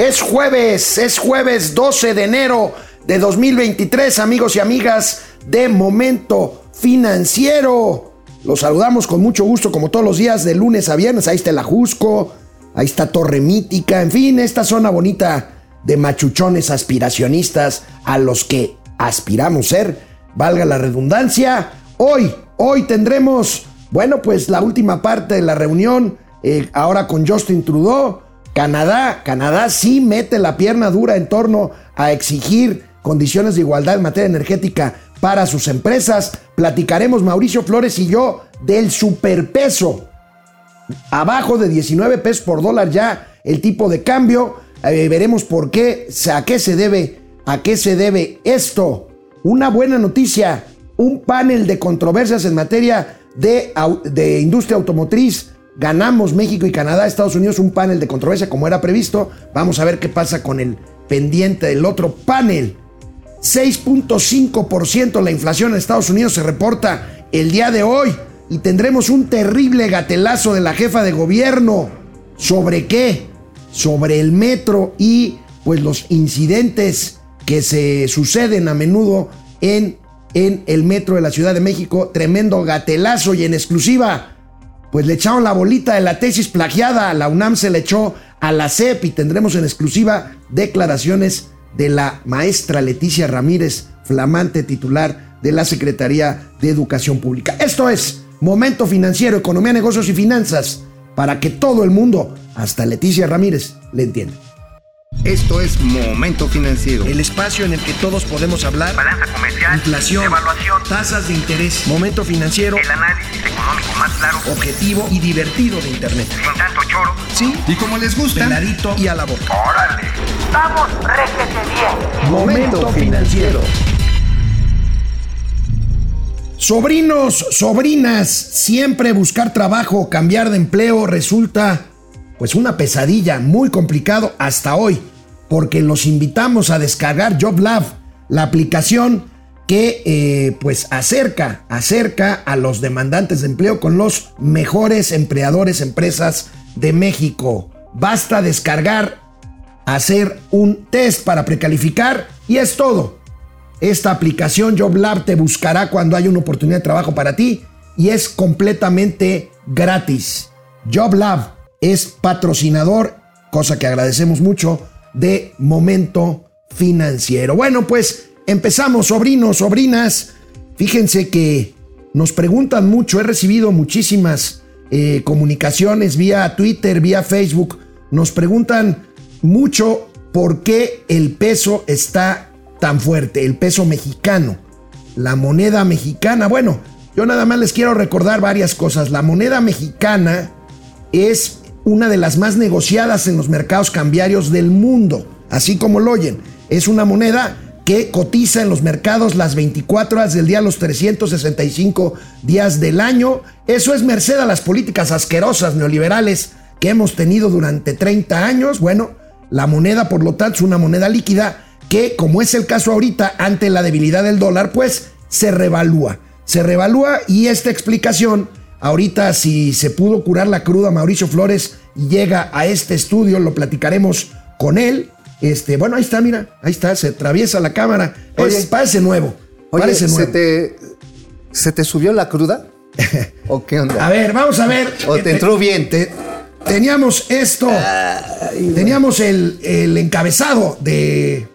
Es jueves, es jueves 12 de enero de 2023, amigos y amigas de Momento Financiero. Los saludamos con mucho gusto, como todos los días, de lunes a viernes. Ahí está el Ajusco, ahí está Torre Mítica, en fin, esta zona bonita de machuchones aspiracionistas a los que aspiramos ser, valga la redundancia. Hoy, hoy tendremos, bueno, pues la última parte de la reunión, eh, ahora con Justin Trudeau Canadá, Canadá sí mete la pierna dura en torno a exigir condiciones de igualdad en materia energética para sus empresas. Platicaremos Mauricio Flores y yo del superpeso. Abajo de 19 pesos por dólar ya el tipo de cambio. Eh, veremos por qué, a qué se debe, a qué se debe esto. Una buena noticia, un panel de controversias en materia de, de industria automotriz Ganamos México y Canadá, Estados Unidos un panel de controversia como era previsto. Vamos a ver qué pasa con el pendiente del otro panel. 6.5% la inflación en Estados Unidos se reporta el día de hoy y tendremos un terrible gatelazo de la jefa de gobierno. ¿Sobre qué? Sobre el metro y pues los incidentes que se suceden a menudo en, en el metro de la Ciudad de México. Tremendo gatelazo y en exclusiva pues le echaron la bolita de la tesis plagiada, la UNAM se le echó a la CEP y tendremos en exclusiva declaraciones de la maestra Leticia Ramírez, flamante titular de la Secretaría de Educación Pública. Esto es Momento Financiero, Economía, Negocios y Finanzas, para que todo el mundo, hasta Leticia Ramírez, le entienda. Esto es Momento Financiero. El espacio en el que todos podemos hablar. Balanza comercial. Inflación. Evaluación. Tasas de interés. Momento Financiero. El análisis económico más claro. Objetivo y divertido de Internet. Sin tanto choro. Sí. Y como les gusta. Peladito y a la boca. ¡Órale! ¡Vamos, réjete bien! Momento Financiero. Sobrinos, sobrinas, siempre buscar trabajo, cambiar de empleo resulta pues una pesadilla, muy complicado hasta hoy, porque los invitamos a descargar JobLab, la aplicación que eh, pues acerca, acerca a los demandantes de empleo con los mejores empleadores, empresas de México. Basta descargar, hacer un test para precalificar y es todo. Esta aplicación JobLab te buscará cuando haya una oportunidad de trabajo para ti y es completamente gratis. JobLab es patrocinador, cosa que agradecemos mucho, de Momento Financiero. Bueno, pues empezamos, sobrinos, sobrinas. Fíjense que nos preguntan mucho, he recibido muchísimas eh, comunicaciones vía Twitter, vía Facebook. Nos preguntan mucho por qué el peso está tan fuerte, el peso mexicano, la moneda mexicana. Bueno, yo nada más les quiero recordar varias cosas. La moneda mexicana es una de las más negociadas en los mercados cambiarios del mundo, así como lo oyen. Es una moneda que cotiza en los mercados las 24 horas del día, los 365 días del año. Eso es merced a las políticas asquerosas neoliberales que hemos tenido durante 30 años. Bueno, la moneda, por lo tanto, es una moneda líquida que, como es el caso ahorita, ante la debilidad del dólar, pues se revalúa. Se revalúa y esta explicación Ahorita si se pudo curar la cruda, Mauricio Flores llega a este estudio, lo platicaremos con él. Este, bueno, ahí está, mira, ahí está, se atraviesa la cámara. Oye, parece nuevo. parece nuevo. ¿se te, ¿Se te subió la cruda? ¿O qué onda? A ver, vamos a ver. ¿O te entró bien? teníamos esto. teníamos el, el encabezado de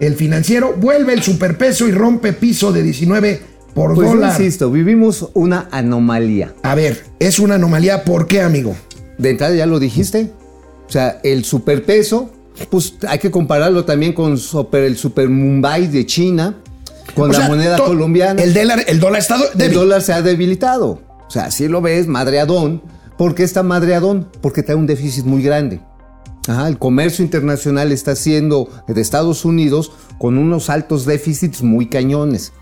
el financiero. Vuelve el superpeso y rompe piso de 19 por pues dólar. insisto, vivimos una anomalía. A ver, es una anomalía, ¿por qué, amigo? De entrada ya lo dijiste. O sea, el superpeso, pues hay que compararlo también con el super Mumbai de China, con la moneda colombiana. El dólar, el dólar está El dólar se ha debilitado. O sea, si lo ves, madreadón. ¿Por qué está madreadón? Porque trae un déficit muy grande. el comercio internacional está siendo de Estados Unidos con unos altos déficits muy cañones.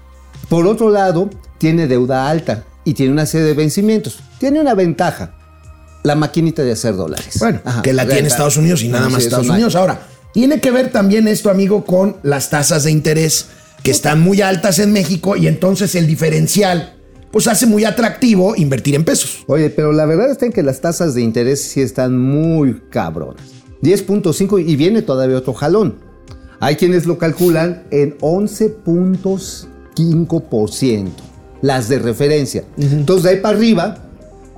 Por otro lado, tiene deuda alta y tiene una serie de vencimientos. Tiene una ventaja, la maquinita de hacer dólares. Bueno, que la tiene Estados Unidos y nada más Estados Unidos. Ahora, tiene que ver también esto, amigo, con las tasas de interés que están muy altas en México y entonces el diferencial pues hace muy atractivo invertir en pesos. Oye, pero la verdad está en que las tasas de interés sí están muy cabronas. 10.5 y viene todavía otro jalón. Hay quienes lo calculan en 11.5%, las de referencia. Entonces de ahí para arriba,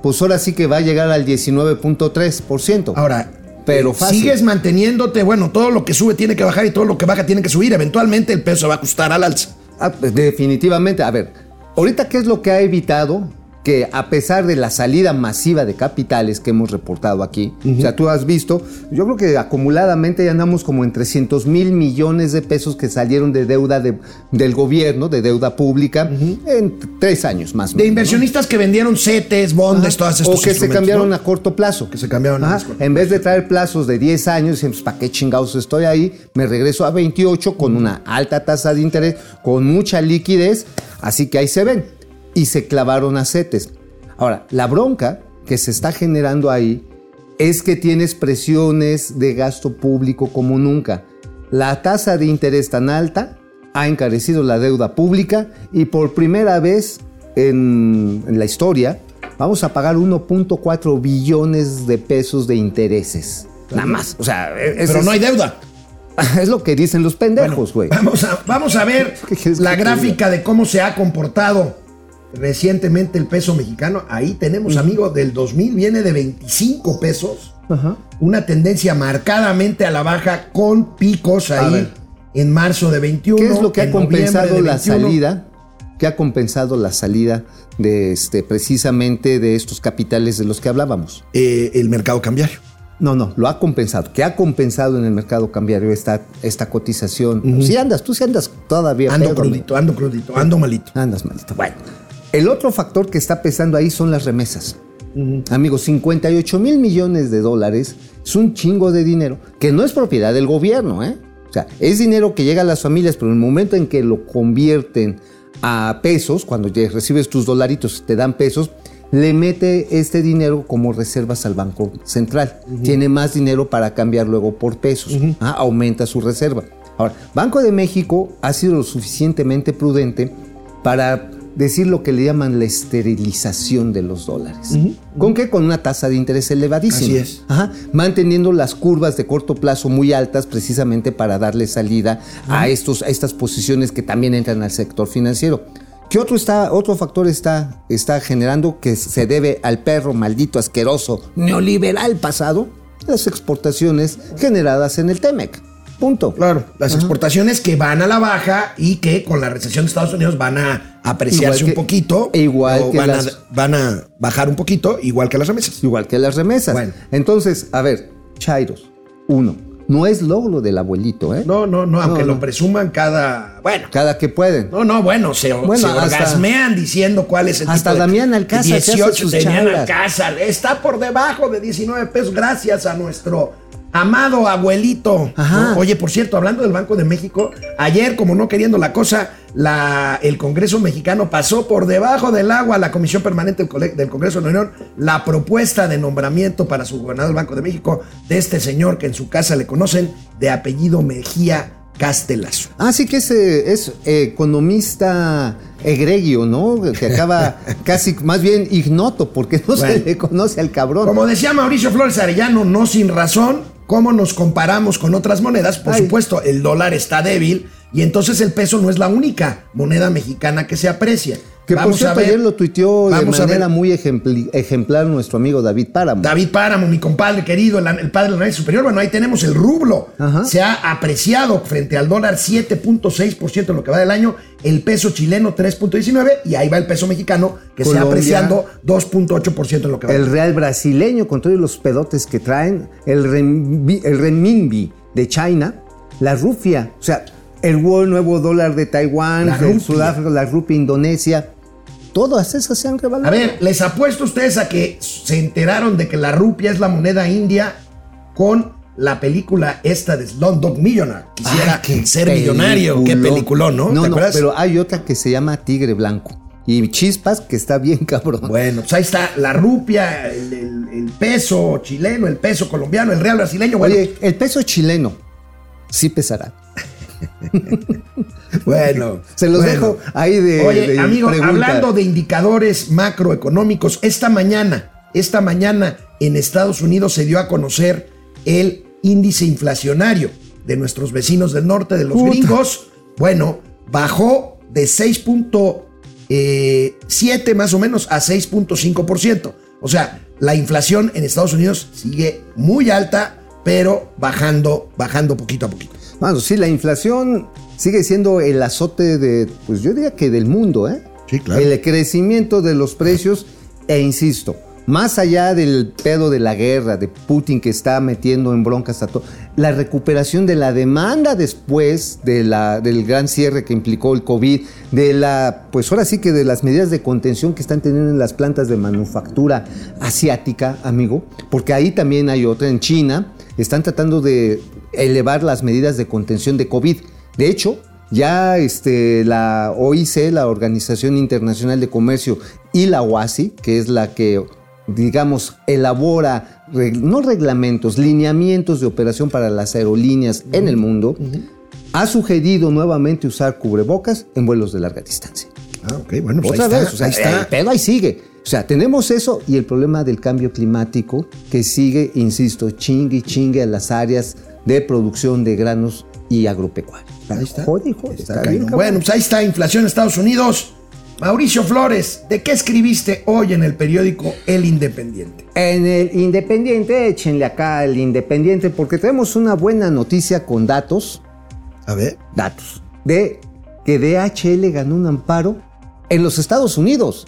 pues ahora sí que va a llegar al 19.3%. Ahora, pero eh, fácil. sigues manteniéndote, bueno, todo lo que sube tiene que bajar y todo lo que baja tiene que subir. Eventualmente el peso va a ajustar al alza. Ah, pues, definitivamente. A ver, ahorita, ¿qué es lo que ha evitado? Que a pesar de la salida masiva de capitales que hemos reportado aquí, o sea, tú has visto, yo creo que acumuladamente ya andamos como en 300 mil millones de pesos que salieron de deuda de- del gobierno, de deuda pública, en tres años más o De menos, ¿no? inversionistas que vendieron CETES, bondes, todas estos O que se cambiaron ¿no? a corto plazo. Que se cambiaron a Ajá. corto En vez de traer plazos de 10 años, dicen, pues, ¿para qué chingados estoy ahí? Me regreso a 28 con una alta tasa de interés, con mucha liquidez. Así que ahí se ven. Y se clavaron a CETES. Ahora, la bronca que se está generando ahí es que tienes presiones de gasto público como nunca. La tasa de interés tan alta ha encarecido la deuda pública y por primera vez en, en la historia vamos a pagar 1.4 billones de pesos de intereses. Nada más. O sea, es, Pero no hay deuda. es lo que dicen los pendejos, güey. Vamos a, vamos a ver ¿Qué quieres la gráfica de cómo se ha comportado recientemente el peso mexicano. Ahí tenemos, amigo, del 2000 viene de 25 pesos. Ajá. Una tendencia marcadamente a la baja con picos ahí en marzo de 21. ¿Qué es lo que ha compensado la 21. salida? ¿Qué ha compensado la salida de este, precisamente de estos capitales de los que hablábamos? Eh, el mercado cambiario. No, no, lo ha compensado. ¿Qué ha compensado en el mercado cambiario esta, esta cotización? Si andas, tú sí andas todavía. Ando crudito, ando crudito, ando malito. Andas malito. Bueno, el otro factor que está pesando ahí son las remesas. Amigos, 58 mil millones de dólares es un chingo de dinero que no es propiedad del gobierno, ¿eh? O sea, es dinero que llega a las familias, pero en el momento en que lo convierten a pesos, cuando recibes tus dolaritos, te dan pesos, le mete este dinero como reservas al Banco Central. Tiene más dinero para cambiar luego por pesos. Ah, aumenta su reserva. Ahora, Banco de México ha sido lo suficientemente prudente para decir lo que le llaman la esterilización de los dólares. ¿Con qué? Con una tasa de interés elevadísima. Así es. Ajá, manteniendo las curvas de corto plazo muy altas precisamente para darle salida a, estos, a estas posiciones que también entran al sector financiero. ¿Qué otro, está, otro factor está, está generando que se debe al perro maldito, asqueroso, neoliberal pasado? Las exportaciones generadas en el TEMEC. Punto. Claro, las exportaciones que van a la baja y que con la recesión de Estados Unidos van a apreciarse que- un poquito. igual o que van, las- a, van a bajar un poquito, igual que las remesas. Igual que las remesas. Bueno. Entonces, a ver, Chairos, uno, no es logro del abuelito, ¿eh? No, no, no, aunque No, lo presuman cada. Bueno. Cada que pueden. No, no, bueno, se, Bueno, se hasta- orgasmean diciendo cuál es el hasta tipo de- Damián Alcázar se hace 18, sus Damián. Alcázar está por debajo de 19 pesos gracias a nuestro amado abuelito. Ajá. ¿no? Oye, por cierto, hablando del Banco de México, ayer, como no queriendo la cosa, la, el Congreso mexicano pasó por debajo del agua a la Comisión Permanente del Congreso de la Unión la propuesta de nombramiento para su gobernador del Banco de México de este señor que en su casa le conocen de apellido Mejía Castelazo. Ah, sí que es, eh, es eh, economista egregio, ¿no? Que acaba casi, más bien ignoto, porque no se le conoce al cabrón. Como decía Mauricio Flores Arellano, no sin razón, ¿cómo nos comparamos con otras monedas? Por Ay. supuesto, el dólar está débil y entonces el peso no es la única moneda mexicana que se aprecia. Que por Vamos a cierto, ver- ayer lo tuiteó de manera muy ejemplar nuestro amigo David Páramo. David Páramo, mi compadre querido, el, el padre del análisis superior. Bueno, ahí tenemos el rublo. Ajá. Se ha apreciado frente al dólar 7.6% en lo que va del año, el peso chileno 3.19% y ahí va el peso mexicano que se ha apreciando 2.8% en lo que va del El real brasileño, con todos los pedotes que traen, el, renmi- el renminbi de China, la rupia, o sea, el nuevo dólar de Taiwán, La de. Sudáfrica, la rupia Indonesia, todas esas se han revalorado. A ver, les apuesto a ustedes a que se enteraron de que la rupia es la moneda india con la película esta de Slumdog Millionaire. Quisiera Ah, qué ser millonario. Qué peliculón. peliculón, ¿no? No, ¿Te no, acuerdas? pero hay otra que se llama Tigre Blanco. Y Chispas, que está bien cabrón. Bueno, pues ahí está la rupia, el, el- el peso chileno, el peso colombiano, el real brasileño. Bueno, Oye, el peso chileno sí pesará. bueno. Se los bueno. dejo ahí de. Oye, de amigo, pregunta. hablando de indicadores macroeconómicos, esta mañana, esta mañana en Estados Unidos se dio a conocer el índice inflacionario de nuestros vecinos del norte, de los Puta. gringos, bueno, bajó de 6.7 más o menos a 6.5%. O sea, la inflación en Estados Unidos sigue muy alta, pero bajando, bajando poquito a poquito. Bueno, sí, la inflación sigue siendo el azote de, pues yo diría que del mundo, ¿eh? Sí, claro. El crecimiento de los precios, e insisto, más allá del pedo de la guerra, de Putin que está metiendo en broncas a todo, la recuperación de la demanda después de la, del gran cierre que implicó el COVID, de la, pues ahora sí que de las medidas de contención que están teniendo en las plantas de manufactura asiática, amigo, porque ahí también hay otra en China, están tratando de elevar las medidas de contención de COVID. De hecho, ya este, la OIC, la Organización Internacional de Comercio, y la OASI, que es la que, digamos, elabora, no reglamentos, lineamientos de operación para las aerolíneas en el mundo, ha sugerido nuevamente usar cubrebocas en vuelos de larga distancia. Ah, ok, bueno, pues Otra ahí está, vez, o sea, ahí está. el pedo ahí sigue. O sea, tenemos eso y el problema del cambio climático que sigue, insisto, chingue y chingue a las áreas de producción de granos y agropecuaria. Ahí está. Bien, bueno, pues ahí está, inflación en Estados Unidos. Mauricio Flores, ¿de qué escribiste hoy en el periódico El Independiente? En el Independiente, échenle acá el Independiente porque tenemos una buena noticia con datos, A ver. datos, de que DHL ganó un amparo en los Estados Unidos.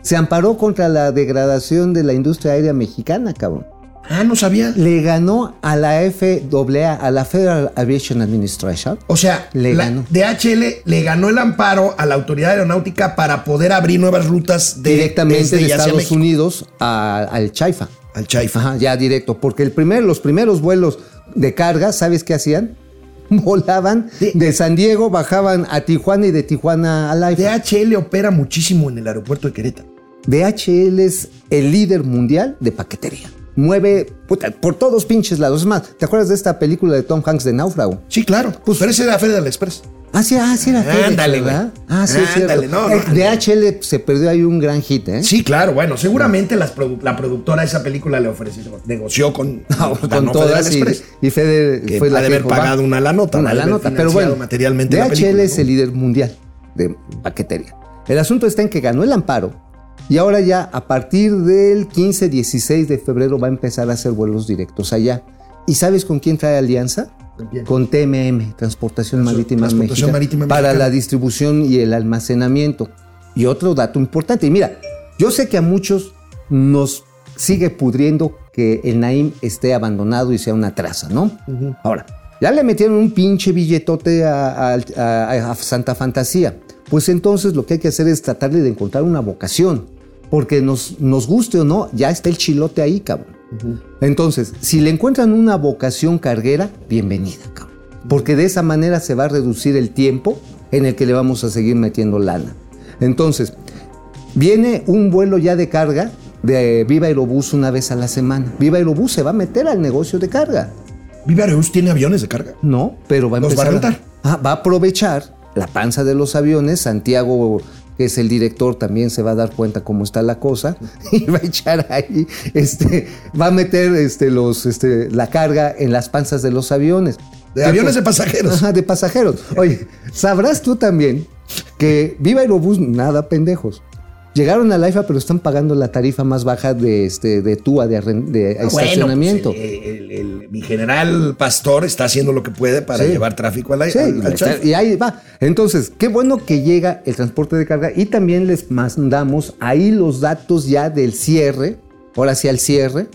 Se amparó contra la degradación de la industria aérea mexicana, cabrón. Ah, no sabía. Le ganó a la FAA, a la Federal Aviation Administration. O sea, Le la ganó. DHL le ganó el amparo a la autoridad aeronáutica para poder abrir nuevas rutas de, directamente de Estados. Unidos a- al Chaifa. Al Chaifa. Ajá, ya directo. Porque el primer, los primeros vuelos de carga, ¿sabes qué hacían? Volaban de San Diego, bajaban a Tijuana y de Tijuana a la DHL opera muchísimo en el aeropuerto de Querétaro. DHL es el líder mundial de paquetería. Mueve puta, por todos pinches lados. Es más, ¿te acuerdas de esta película de Tom Hanks de Náufrago? Sí, claro. Pues, pero ese era Federal Express. Ah, sí, ah, sí era Ándale, ¿verdad? Ah, sí, Ándale, cierto. no, Eh, no. DHL se perdió ahí un gran hit, ¿eh? Sí, claro. Bueno, seguramente las produ- la productora de esa película le ofreció, negoció con, No, con no todas y, Express. y Fede Que fue la ha de haber dijo, pagado una la nota, una la nota, pero bueno, materialmente la DHL película, es ¿no? el líder mundial de paquetería. El asunto está en que ganó el amparo y ahora ya a partir del 15-16 de febrero va a empezar a hacer vuelos directos allá. ¿Y sabes con quién trae alianza? ¿Con quién? Con TMM, Transportación Marítima Transportación Mexicana, Marítima para Mexicana. la distribución y el almacenamiento. Y otro dato importante, y mira, yo sé que a muchos nos sigue pudriendo que el Naim esté abandonado y sea una traza, ¿no? Ahora, ya le metieron un pinche billetote a, a- a- a Santa Fantasía. Pues entonces lo que hay que hacer es tratarle de encontrar una vocación. Porque nos, nos guste o no, ya está el chilote ahí, cabrón. Entonces, si le encuentran una vocación carguera, bienvenida, cabrón. Porque de esa manera se va a reducir el tiempo en el que le vamos a seguir metiendo lana. Entonces, viene un vuelo ya de carga de Viva Aerobús una vez a la semana. Viva Aerobús se va a meter al negocio de carga. Viva Aerobús tiene aviones de carga. No, pero va a ¿Los va a empezar. Ah, va a aprovechar la panza de los aviones. Santiago, que es el director, también se va a dar cuenta cómo está la cosa y va a echar ahí, este, va a meter este, los, este, la carga en las panzas de los aviones. De ¿Qué aviones de pasajeros. Ajá, de pasajeros. Oye, sabrás tú también que Viva Aerobús, nada pendejos. Llegaron a la IFA, pero están pagando la tarifa más baja de, este, de TUA, de, Ah, Bueno, estacionamiento. pues, el- el- el- mi general Pastor está haciendo lo que puede para Sí. llevar tráfico al, Sí, al- al está- Chaifa. y ahí va. Entonces, qué bueno que llega el transporte de carga y también les mandamos ahí los datos ya del cierre, ahora sí al cierre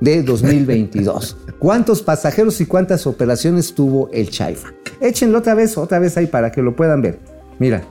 de 2022. ¿Cuántos pasajeros y cuántas operaciones tuvo el Chaifa? Échenlo otra vez, otra vez ahí para que lo puedan ver. Mira,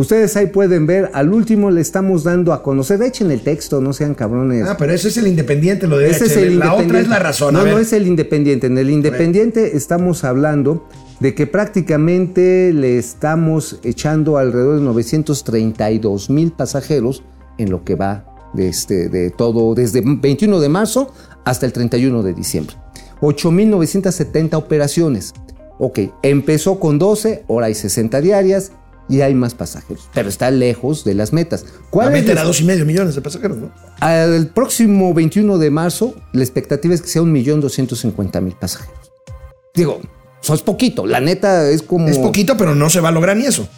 ustedes ahí pueden ver, al último le estamos dando a conocer, echen el texto, no sean cabrones. Ah, pero ese es el independiente, lo de Ese es el La otra es la razón. No, no es el independiente. En el independiente estamos hablando de que prácticamente le estamos echando alrededor de 932 mil pasajeros en lo que va de, este, de todo, desde 21 de marzo hasta el 31 de diciembre. 8.970 operaciones. Ok, empezó con 12, ahora hay 60 diarias y hay más pasajeros, pero está lejos de las metas. La ¿Cuál es meta la- era dos y medio millones de pasajeros, ¿no? Al próximo 21 de marzo, la expectativa es que sea 1.250.000 pasajeros. Digo, eso es poquito, la neta es como... Es poquito, pero no se va a lograr ni eso.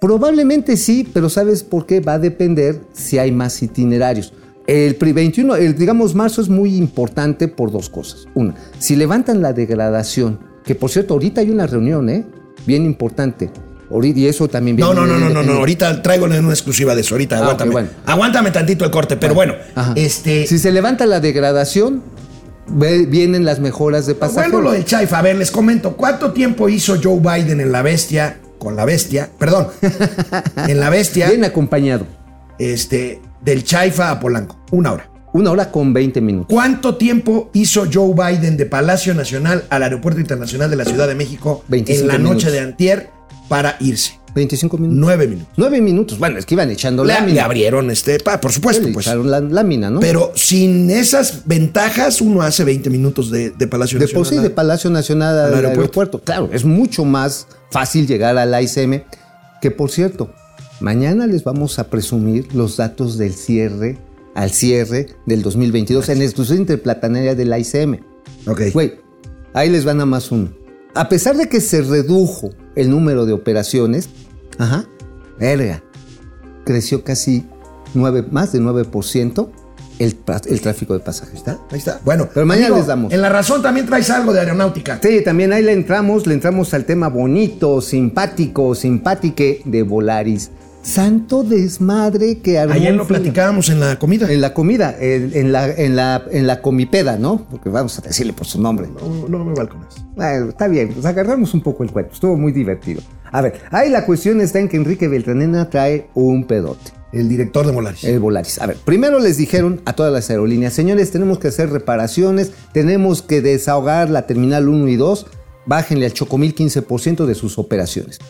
Probablemente sí, pero ¿sabes por qué? Va a depender si hay más itinerarios. El pri- 21, el, digamos, marzo es muy importante por dos cosas. Una, si levantan la degradación, que por cierto, ahorita hay una reunión, ¿eh? Bien importante. Ahorita- y eso también viene No, no, no, no, no, no. Ahorita traigo una exclusiva de eso. Ahorita, Ah, aguántame. bueno. Aguántame tantito el corte, pero bueno, este. Si se levanta la degradación, vienen las mejoras de pasajeros. Bueno, lo del Chaifa, a ver, les comento, ¿cuánto tiempo hizo Joe Biden en la bestia, con la bestia, perdón, en la bestia, Bien acompañado. este, del Chaifa a Polanco? Una hora. Una hora con 20 minutos. ¿Cuánto tiempo hizo Joe Biden de Palacio Nacional al Aeropuerto Internacional de la Ciudad de México 25 en la noche minutos. de antier para irse? 25 minutos. Nueve minutos. 9 minutos. Bueno, es que iban echando Le, le lámina. abrieron este, pa, por supuesto, Le pues. echaron la lámina, ¿no? Pero sin esas ventajas, uno hace 20 minutos de, de Palacio De por sí, Nacional. de Palacio Nacional al Al aeropuerto. aeropuerto. Claro, es mucho más fácil llegar al AICM. Que por cierto, mañana les vamos a presumir los datos del cierre, al cierre del 2022 en exclusión interplanetaria del AICM. Ok. Güey, ahí les van a más uno. A pesar de que se redujo el número de operaciones, ajá, verga, creció casi 9, más de 9% el, el tráfico de pasajeros. ¿Está? Ahí está. Bueno, Pero mañana les damos. En la razón también traes algo de aeronáutica. Sí, también ahí le entramos, le entramos al tema bonito, simpático, simpátique de Volaris. Santo desmadre que armó Ayer lo platicábamos en la comida. En la comida, en, en la, en, la, en la comipeda, ¿no? Porque vamos a decirle por su nombre. No, no me balcones. Bueno, está bien, pues agarramos un poco el cuento, estuvo muy divertido. A ver, ahí la cuestión está en que Enrique Beltranena trae un pedote. El director de Volaris. El Volaris. A ver, primero les dijeron a todas las aerolíneas, señores, tenemos que hacer reparaciones, tenemos que desahogar la terminal 1 y 2, bájenle al Chocomil 15% de sus operaciones.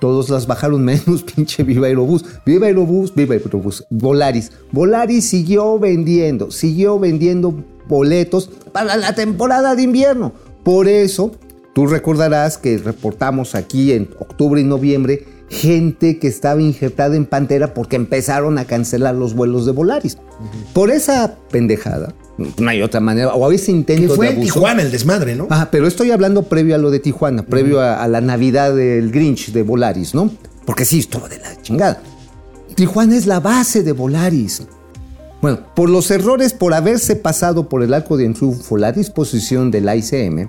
Todos las bajaron menos pinche Viva Aerobús. Viva Aerobús, Viva Aerobús. Volaris. Volaris siguió vendiendo, siguió vendiendo boletos para la temporada de invierno. Por eso, tú recordarás que reportamos aquí en octubre y noviembre gente que estaba injertada en Pantera porque empezaron a cancelar los vuelos de Volaris. Por esa pendejada, no hay otra manera, o ese que intento fue de en abuso. Tijuana el desmadre, ¿no? Ajá, pero estoy hablando previo a lo de Tijuana, previo a, a la Navidad del Grinch de Volaris, ¿no? Porque sí, estuvo de la chingada. Tijuana es la base de Volaris. Bueno, por los errores por haberse pasado por el arco de triunfo la disposición del ICM,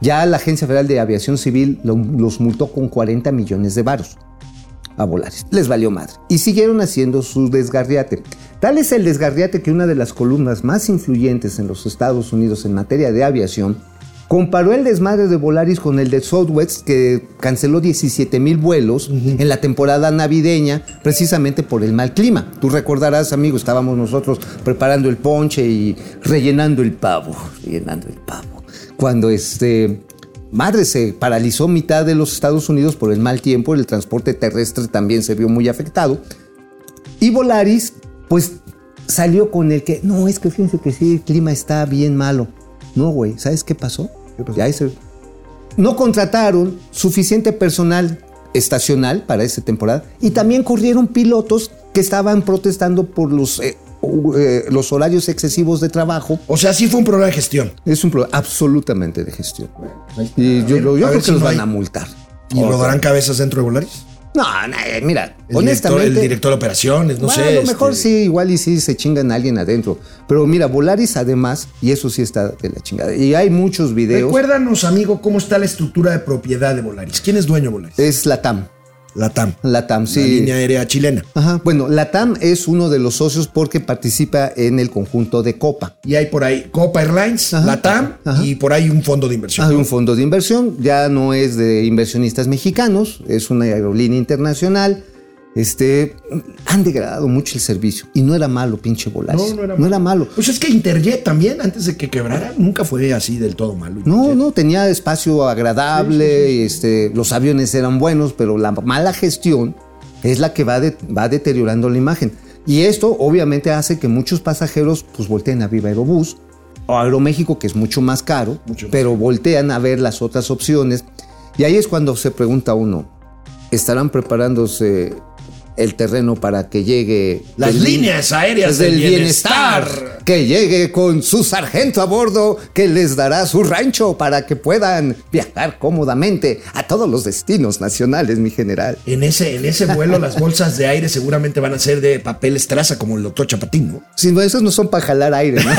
ya la Agencia Federal de Aviación Civil lo- los multó con 40 millones de varos a Volaris. Les valió madre. Y siguieron haciendo su desgarriate. Tal es el desgarriate que una de las columnas más influyentes en los Estados Unidos en materia de aviación comparó el desmadre de Volaris con el de Southwest que canceló 17 mil vuelos en la temporada navideña precisamente por el mal clima. Tú recordarás, amigo, estábamos nosotros preparando el ponche y rellenando el pavo, rellenando el pavo. Cuando este Madre, se paralizó mitad de los Estados Unidos por el mal tiempo, el transporte terrestre también se vio muy afectado. Y Volaris, pues salió con el que, no, es que fíjense que sí, el clima está bien malo. No, güey, ¿sabes qué pasó? Ya ese- no contrataron suficiente personal estacional para esa temporada y también corrieron pilotos que estaban protestando por los, eh, eh, los horarios excesivos de trabajo. O sea, sí fue un problema de gestión. Es un problema absolutamente de gestión. Y yo, yo a creo que si los no van a multar. ¿Y rodarán cabezas dentro de Volaris? No, eh, mira, El honestamente. Director, el director de operaciones, no bueno, sé. a lo mejor este, sí, igual y sí se chingan a alguien adentro. Pero mira, Volaris además, y eso sí está de la chingada. Y hay muchos videos. Recuérdanos, amigo, cómo está la estructura de propiedad de Volaris. ¿Quién es dueño de Volaris? Es la TAM. La TAM. La TAM, sí. La línea aérea chilena. Ajá. Bueno, la TAM es uno de los socios porque participa en el conjunto de Copa. Y hay por ahí Copa Airlines, Ajá. la TAM Ajá. y por ahí un fondo de inversión. Hay un fondo de inversión, ya no es de inversionistas mexicanos, es una aerolínea internacional. Este, han degradado mucho el servicio y no era malo, pinche Volaris. No, no era No era malo. Pues es que Interjet también, antes de que quebrara, nunca fue así del todo malo. No, Interjet. no, tenía espacio agradable, Este, los aviones eran buenos, pero la mala gestión es la que va, de- va deteriorando la imagen. Y esto obviamente hace que muchos pasajeros pues volteen a Viva Aerobús o Aeroméxico, que es mucho más caro, Mucho más pero voltean a ver las otras opciones. Y ahí es cuando se pregunta uno, estarán preparándose el terreno para que llegue Las líneas aéreas del del bienestar. bienestar. Que llegue con su sargento a bordo que les dará su rancho para que puedan viajar cómodamente a todos los destinos nacionales, mi general. En ese, en ese vuelo las bolsas de aire seguramente van a ser de papel estraza como el doctor Chapatín, ¿no? Si no, esos no son para jalar aire, ¿no?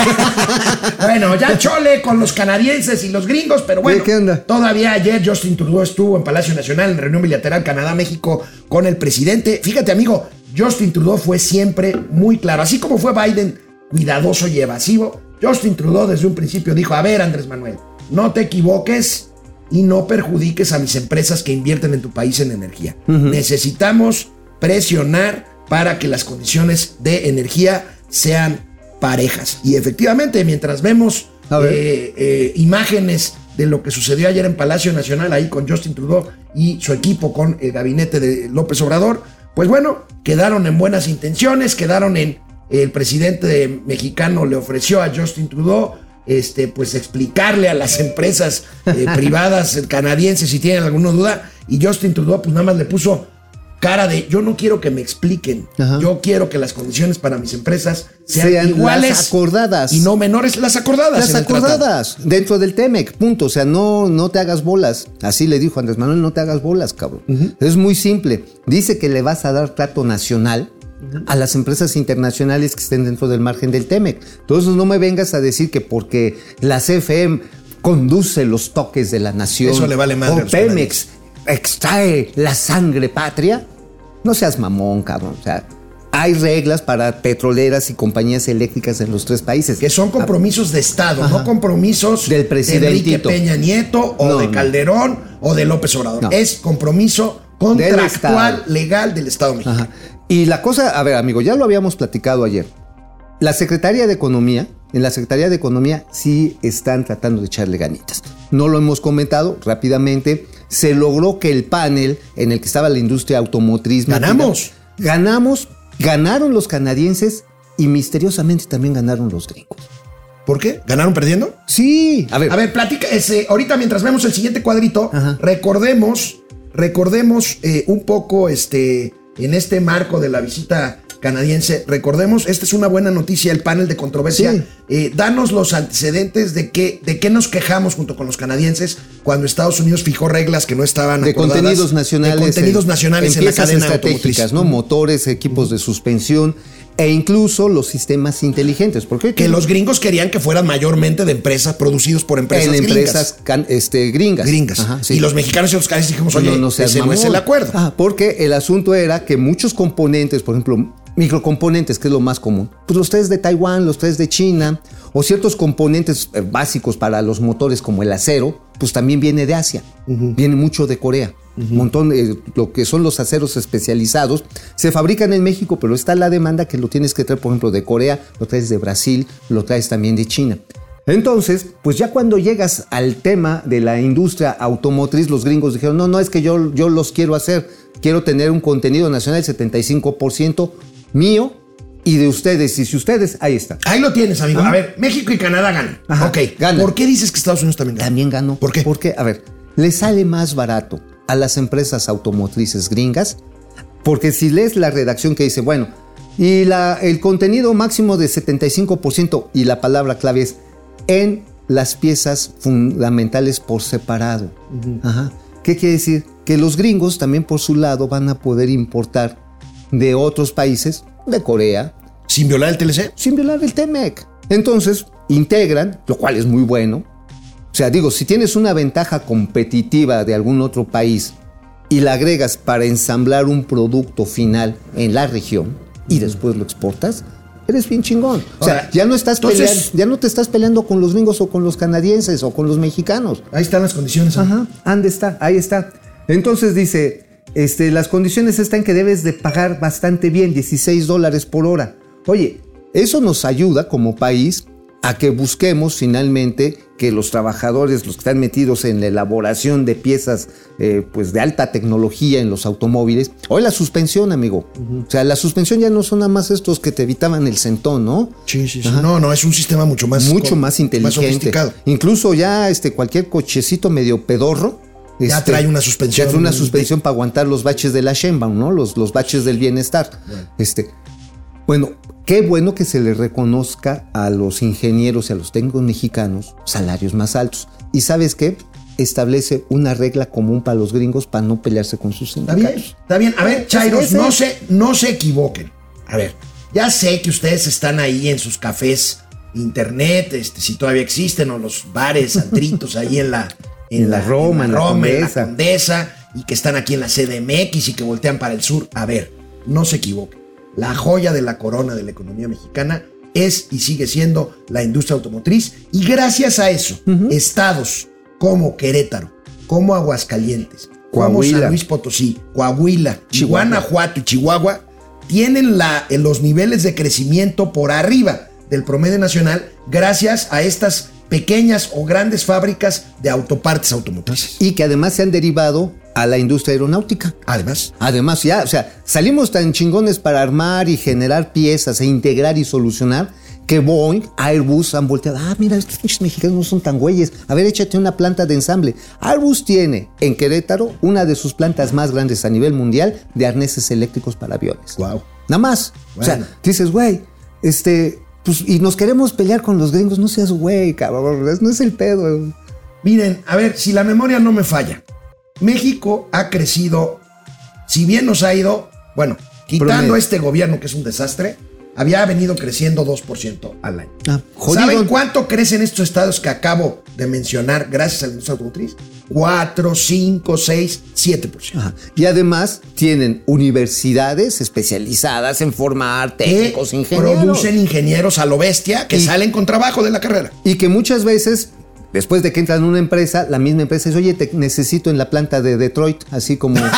Bueno, ya chole con los canadienses y los gringos, pero bueno. ¿Qué onda? Todavía ayer Justin Trudeau estuvo en Palacio Nacional en reunión bilateral Canadá-México con el presidente. Fíjate, amigo, Justin Trudeau fue siempre muy claro. Así como fue Biden cuidadoso y evasivo, Justin Trudeau desde un principio dijo, a ver, Andrés Manuel, no te equivoques y no perjudiques a mis empresas que invierten en tu país en energía. Necesitamos presionar para que las condiciones de energía sean parejas. Y efectivamente, mientras vemos eh, eh, imágenes de lo que sucedió ayer en Palacio Nacional, ahí con Justin Trudeau y su equipo con el gabinete de López Obrador, pues bueno, quedaron en buenas intenciones, quedaron en el presidente mexicano le ofreció a Justin Trudeau este, pues explicarle a las empresas eh, privadas canadienses si tienen alguna duda y Justin Trudeau pues nada más le puso cara de yo no quiero que me expliquen, Ajá. yo quiero que las condiciones para mis empresas sean, Sean iguales las acordadas. y no menores las acordadas. Las acordadas dentro del TEMEC, punto. O sea, no, no te hagas bolas. Así le dijo Andrés Manuel, no te hagas bolas, cabrón. Es muy simple. Dice que le vas a dar trato nacional a las empresas internacionales que estén dentro del margen del TEMEC. Entonces no me vengas a decir que porque la CFM conduce los toques de la nación Eso le vale madre a o Pemex extrae la sangre patria. No seas mamón, cabrón. O sea, hay reglas para petroleras y compañías eléctricas en los tres países. Que son compromisos de Estado, no compromisos Del de presidentito. Enrique Peña Nieto o No, de no. Calderón o de López Obrador. No. Es compromiso contractual legal del Estado mexicano. Ajá. Y la cosa, a ver, amigo, ya lo habíamos platicado ayer. La Secretaría de Economía, en la Secretaría de Economía sí están tratando de echarle ganitas. No lo hemos comentado rápidamente. Se logró que el panel en el que estaba la industria automotriz. metida- Ganamos. Ganamos, ganaron los canadienses y misteriosamente también ganaron los gringos. ¿Por qué? ¿Ganaron perdiendo? Sí, a ver, A ver, platica. ese, ahorita mientras vemos el siguiente cuadrito, Ajá. recordemos, recordemos eh, un poco este, en este marco de la visita canadiense, recordemos, esta es una buena noticia, el panel de controversia. Sí. Eh, danos los antecedentes de qué, de qué nos quejamos junto con los canadienses cuando Estados Unidos fijó reglas que no estaban de acordadas, contenidos nacionales. de contenidos en- nacionales en, la cadena estratégicas, automotriz. ¿no? Motores, equipos de suspensión e incluso los sistemas inteligentes. Porque Que los gringos querían que fueran mayormente de empresas, producidos por empresas en gringas. empresas can- este, gringas. gringas. Ajá, sí. Y los mexicanos y los canadienses dijimos, oye, no, no ese no es el acuerdo. Porque el asunto era que muchos componentes, por ejemplo, microcomponentes, que es lo más común, pues los tres de Taiwán, los tres de China, o ciertos componentes eh, básicos para los motores como el acero, pues también viene de Asia, viene mucho de Corea. Un montón de lo que son los aceros especializados se fabrican en México, pero está la demanda que lo tienes que traer, por ejemplo, de Corea, lo traes de Brasil, lo traes también de China. Entonces, pues ya cuando llegas al tema de la industria automotriz, los gringos dijeron, no, no, es que yo, yo los quiero hacer, quiero tener un contenido nacional 75% mío y de ustedes. Y si ustedes, ahí está. Ahí lo tienes, amigo. A ver, México y Canadá ganan. Ajá, ok. ganan. ¿Por qué dices que Estados Unidos también gana? También ganó. ¿Por qué? Porque, a ver, le sale más barato a las empresas automotrices gringas, porque si lees la redacción que dice, bueno, y la, el contenido máximo de 75% y la palabra clave es en las piezas fundamentales por separado. Ajá. ¿Qué quiere decir? Que los gringos también por su lado van a poder importar de otros países, de Corea, Sin violar el TLC. sin violar el TEMEC. Entonces, integran, lo cual es muy bueno. O sea, digo, si tienes una ventaja competitiva de algún otro país y la agregas para ensamblar un producto final en la región y después lo exportas, eres bien chingón. O sea, Ahora, ya no estás entonces- peleando, ya no te estás peleando con los gringos o con los canadienses o con los mexicanos. Ahí están las condiciones. Ajá, ¿dónde está? Ahí está. Entonces dice, este, las condiciones están que debes de pagar bastante bien, 16 dólares por hora. Oye, eso nos ayuda como país a que busquemos finalmente que los trabajadores, los que están metidos en la elaboración de piezas eh, pues de alta tecnología en los automóviles, hoy la suspensión, amigo. O sea, la suspensión ya no son nada más estos que te evitaban el sentón, ¿no? Sí, sí, sí. No, no, es un sistema mucho más. mucho más inteligente. Más sofisticado. Incluso ya este, cualquier cochecito medio pedorro Ya Este, trae una suspensión. Ya trae una suspensión para aguantar los baches de la Shenbaum, ¿no? Los, los baches del bienestar. Este, bueno, qué bueno que se le reconozca a los ingenieros y a los técnicos mexicanos salarios más altos. ¿Y sabes qué? Establece una regla común para los gringos para no pelearse con sus Está bien, sindicatos. está bien. A ver, Chairos, ese- no se, no se equivoquen. A ver, ya sé que ustedes están ahí en sus cafés internet, este, si todavía existen, o los bares, antritos ahí en la, En la Roma, en la Roma, en la Condesa. Condesa, y que están aquí en la CDMX y que voltean para el sur. A ver, no se equivoquen. La joya de la corona de la economía mexicana es y sigue siendo la industria automotriz. Y gracias a eso, estados como Querétaro, como Aguascalientes, como Coahuila. San Luis Potosí, Coahuila, Chihuahua. Guanajuato y Chihuahua tienen la, los niveles de crecimiento por arriba del promedio nacional gracias a estas pequeñas o grandes fábricas de autopartes automotrices. Y que además se han derivado a la industria aeronáutica. Además, Además, ya, o sea, salimos tan chingones para armar y generar piezas e integrar y solucionar que Boeing, Airbus han volteado. Ah, mira, estos pinches mexicanos no son tan güeyes. A ver, échate una planta de ensamble. Airbus tiene en Querétaro una de sus plantas más grandes a nivel mundial de arneses eléctricos para aviones. Wow. Nada más. O sea, dices, güey, este, pues, y nos queremos pelear con los gringos. No seas güey, cabrón. No es el pedo. miren, a ver, si la memoria no me falla, México ha crecido, si bien nos ha ido, bueno, quitando Promedio. este gobierno que es un desastre, había venido creciendo 2% al año. Ah. ¿Saben cuánto crecen estos estados que acabo de mencionar gracias a la industria automotriz? 4, 5, 6, 7%. Ajá. Y además tienen universidades especializadas en formar Que técnicos, ingenieros. producen ingenieros a lo bestia que Y- salen con trabajo de la carrera. Y que muchas veces, después de que entran en una empresa, la misma empresa dice, oye, te necesito en la planta de Detroit, así como...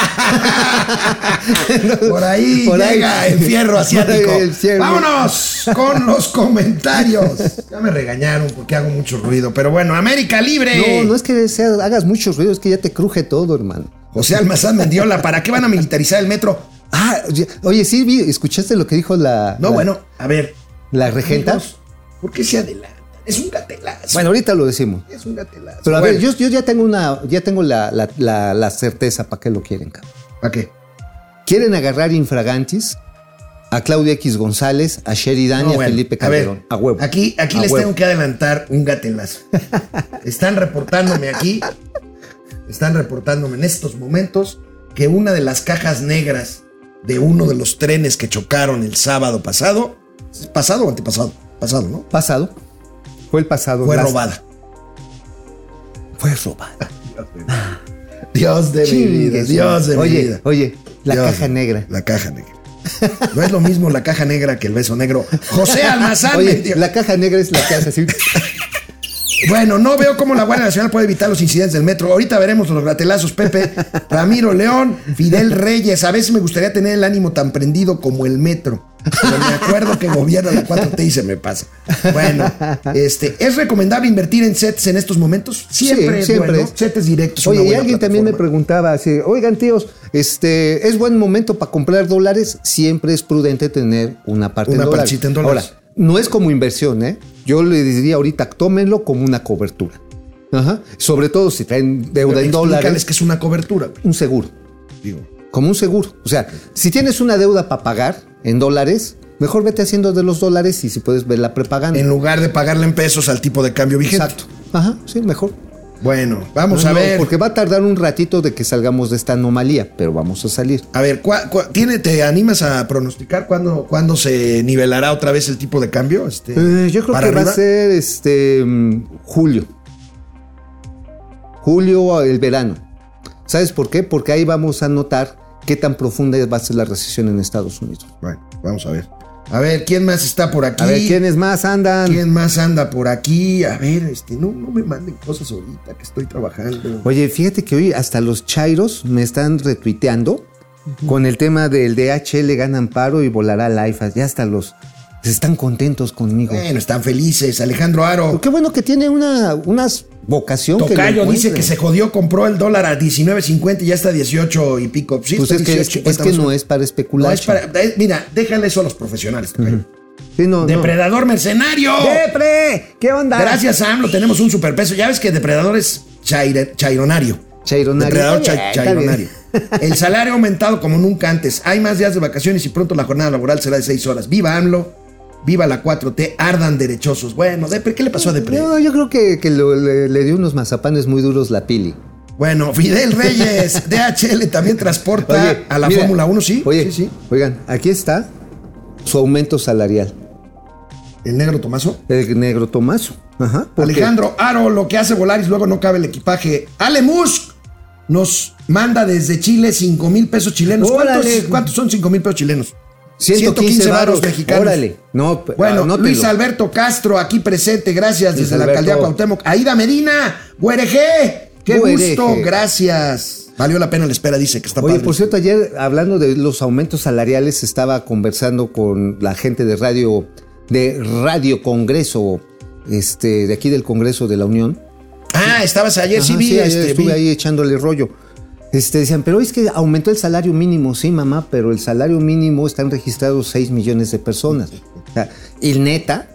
Por ahí Por ahí. llega el fierro Por asiático. ahí el fierro. Vámonos con los comentarios. Ya me regañaron porque hago mucho ruido. Pero bueno, América Libre. No, no es que sea- hagas muchos ruidos, es que ya te cruje todo, hermano. José Almazán Mendiola, ¿para qué van a militarizar el metro? Ah, oye, sí, ¿escuchaste lo que dijo la... No, la- bueno, a ver. ¿La regenta? amigos, ¿Por qué se adelantan? Es un gatelazo. Bueno, ahorita lo decimos. es un gatelazo. Pero a Bueno, ver, yo, yo ya tengo una, ya tengo la, la- la- la certeza para qué lo quieren, cabrón. ¿Para qué? Quieren agarrar infragantis a Claudia X González, a Sheridan No, y a bueno, Felipe a ver, Calderón. A, huevo. Aquí, aquí A les huevo. tengo que adelantar un gatelazo. Están reportándome aquí, están reportándome en estos momentos que una de las cajas negras de uno de los trenes que chocaron el sábado pasado, ¿es pasado o antepasado? Pasado, ¿no? Pasado. Fue el pasado. Fue robada. Fue robada. Dios de mi vida, Dios de mi vida. Oye, la Dios caja negra. La caja negra. No es lo mismo la caja negra que el beso negro. José Almazán. Oye, la caja negra es la que hace así. Bueno, no veo cómo la Guardia Nacional puede evitar los incidentes del metro. Ahorita veremos los gratelazos, Pepe. Ramiro León, Fidel Reyes. A veces me gustaría tener el ánimo tan prendido como el metro. Pero me acuerdo que gobierna la 4T y se me pasa. Bueno, este, ¿es recomendable invertir en sets en estos momentos? Siempre, Sí, siempre bueno. Sets directos. Oye, y alguien también me preguntaba así, oigan tíos, este, ¿es buen momento para comprar dólares? Siempre es prudente tener una parte Una en dólares. en dólares. Ahora, no es como inversión, ¿eh? Yo le diría ahorita, tómenlo como una cobertura. Ajá. Sobre todo si traen deuda en dólares, que es una cobertura. un seguro. Digo, Como un seguro. O sea, si tienes una deuda para pagar en dólares, mejor vete haciendo de los dólares y si puedes ver la prepaganda. en lugar de pagarle en pesos al tipo de cambio vigente. Exacto. Ajá, sí, mejor. Bueno, vamos No, a no, ver. Porque va a tardar un ratito de que salgamos de esta anomalía, pero vamos a salir. A ver, ¿cuá- cuá- ¿tiene, ¿te animas a pronosticar cuándo, cuándo se nivelará otra vez el tipo de cambio? Este, Eh, yo creo que va a ser este mm, julio. Julio el verano. ¿Sabes por qué? Porque ahí vamos a notar qué tan profunda va a ser la recesión en Estados Unidos. Bueno, vamos a ver. A ver, ¿quién más está por aquí? A ver, ¿quiénes más andan? ¿Quién más anda por aquí? A ver, este, no, no me manden cosas ahorita que estoy trabajando. Oye, fíjate que hoy hasta los chairos me están retuiteando con el tema del DHL ganan paro y volará la IFA. Ya hasta los están contentos conmigo. Bueno, están felices. Alejandro Aro. Qué bueno que tiene una, una vocación que Tocayo dice que se jodió, compró el dólar a 19.50 y ya está a 18 y pico. Sí, Pues es que, 18.50 es que más o no es para especular. No es para- eh, mira, déjale eso a los profesionales. Tocayo. Sí, no, no. Depredador mercenario. ¡Depre! ¿Qué onda? Gracias, Sam, lo tenemos un superpeso. Ya ves que Depredador es chaire- chaironario. Chaironario. Depredador cha- chaironario. El salario ha aumentado como nunca antes. Hay más días de vacaciones y pronto la jornada laboral será de 6 horas. Viva AMLO, viva la 4T, ardan derechosos. Bueno, Depre, ¿qué le pasó a Depre? No, yo creo que, que lo- le, le dio unos mazapanes muy duros la pili. Bueno, Fidel Reyes, DHL también transporta a la mira, Fórmula 1, ¿sí? Oye, sí, sí. oigan, aquí está su aumento salarial. El negro Tomaso. El negro Tomaso. Ajá. Alejandro Aro, lo que hace Volaris, luego no cabe el equipaje. Ale Musk nos manda desde Chile 5 mil pesos chilenos. ¿Cuántos, cuántos son 5 mil pesos chilenos? 115 varos varos mexicanos. Órale. No, Bueno, anótelo. Luis Alberto Castro, aquí presente, gracias Luis desde la alcaldía Cuauhtémoc. Aida Medina, Guereje, qué gusto, gracias. Valió la pena la espera, dice que está Oye, padre. por cierto, ayer hablando de los aumentos salariales, estaba conversando con la gente de radio, de Radio Congreso, este, de aquí del Congreso de la Unión. ah, estabas ayer, sí Ajá, vi, ayer este, estuve vi. ahí echándole rollo. Este, decían, pero es que aumentó el salario mínimo, sí, mamá, pero el salario mínimo están registrados 6 millones de personas. O sea, y neta,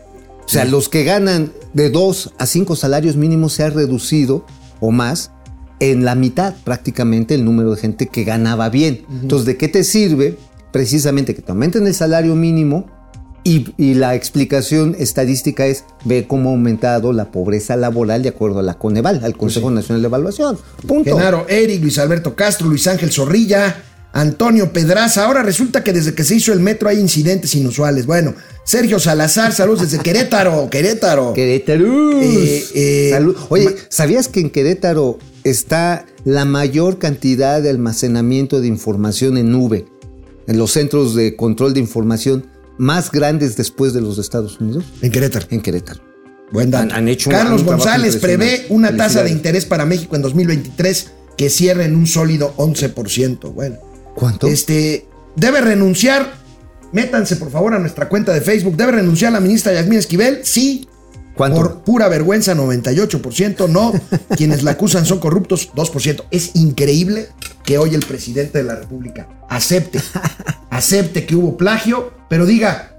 o sea, los que ganan de 2 a 5 salarios mínimos se ha reducido o más en la mitad prácticamente el número de gente que ganaba bien. Entonces, ¿de qué te sirve precisamente que te aumenten el salario mínimo? Y, y la explicación estadística es ver cómo ha aumentado la pobreza laboral de acuerdo a la Coneval, al Consejo Nacional de Evaluación. Punto. Genaro Eric, Luis Alberto Castro, Luis Ángel Zorrilla, Antonio Pedraza. Ahora resulta que desde que se hizo el metro hay incidentes inusuales. Bueno, Sergio Salazar, saludos desde Querétaro, Querétaro. Querétaro. Eh, eh, Salud. Oye, ¿sabías que en Querétaro está la mayor cantidad de almacenamiento de información en nube? En los centros de control de información más grandes después de los de Estados Unidos. En Querétaro. En Querétaro. Buen dato. Han- han hecho un- Carlos un González prevé una tasa de interés para México en 2023 que cierre en un sólido 11%. Bueno, ¿Cuánto? este debe renunciar. Métanse por favor a nuestra cuenta de Facebook. ¿Debe renunciar la ministra Yasmín Esquivel? Sí. ¿Cuánto? Por pura vergüenza, 98%. No. Quienes la acusan son corruptos, 2%. Es increíble que hoy el presidente de la República acepte, acepte que hubo plagio, pero diga,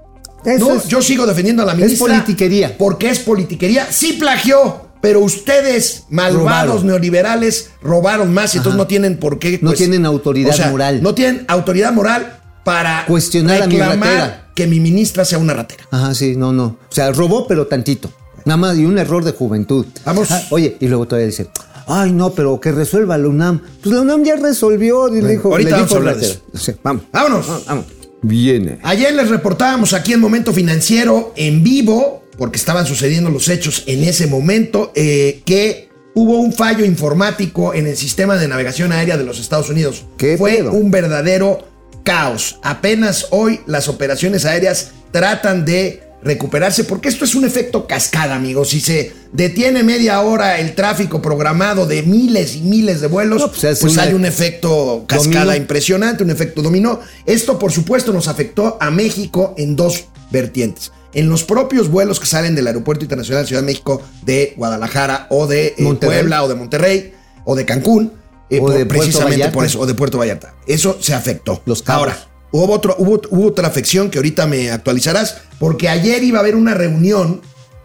no, es- yo sigo defendiendo a la es ministra. politiquería. Porque es politiquería. Sí plagió, pero ustedes, malvados Robaron. neoliberales, robaron más y entonces no tienen por qué. pues, No tienen autoridad moral. No tienen autoridad moral para Cuestionar a mi ratera. que mi ministra sea una ratera. Ajá, sí, no, no. O sea, robó, pero tantito. Nada más, y un error de juventud. Vamos. Ah, oye, y luego todavía dice, ay, no, pero que resuelva la UNAM. Pues la UNAM ya resolvió, y le dijo, ahorita le vamos dijo a hablar de. Sí, vamos. Vámonos. Vamos. Viene. Ayer les reportábamos aquí en Momento Financiero en vivo, porque estaban sucediendo los hechos en ese momento, eh, que hubo un fallo informático en el sistema de navegación aérea de los Estados Unidos. ¿Qué Fue pedo? un verdadero caos. Apenas hoy las operaciones aéreas tratan de recuperarse, porque esto es un efecto cascada, amigos. Si se detiene media hora el tráfico programado de miles y miles de vuelos, No, pues, pues, hay un efecto cascada Dominó. impresionante, un efecto dominó. Esto, por supuesto, nos afectó a México en dos vertientes. En los propios vuelos que salen del Aeropuerto Internacional de Ciudad de México, de Guadalajara o de eh. Puebla o de Monterrey o de Cancún, eh, O por- de precisamente Vallarta. por eso, o de Puerto Vallarta. Eso se afectó. Los cabos. Ahora, hubo, otro, hubo, hubo otra afección que ahorita me actualizarás, porque ayer iba a haber una reunión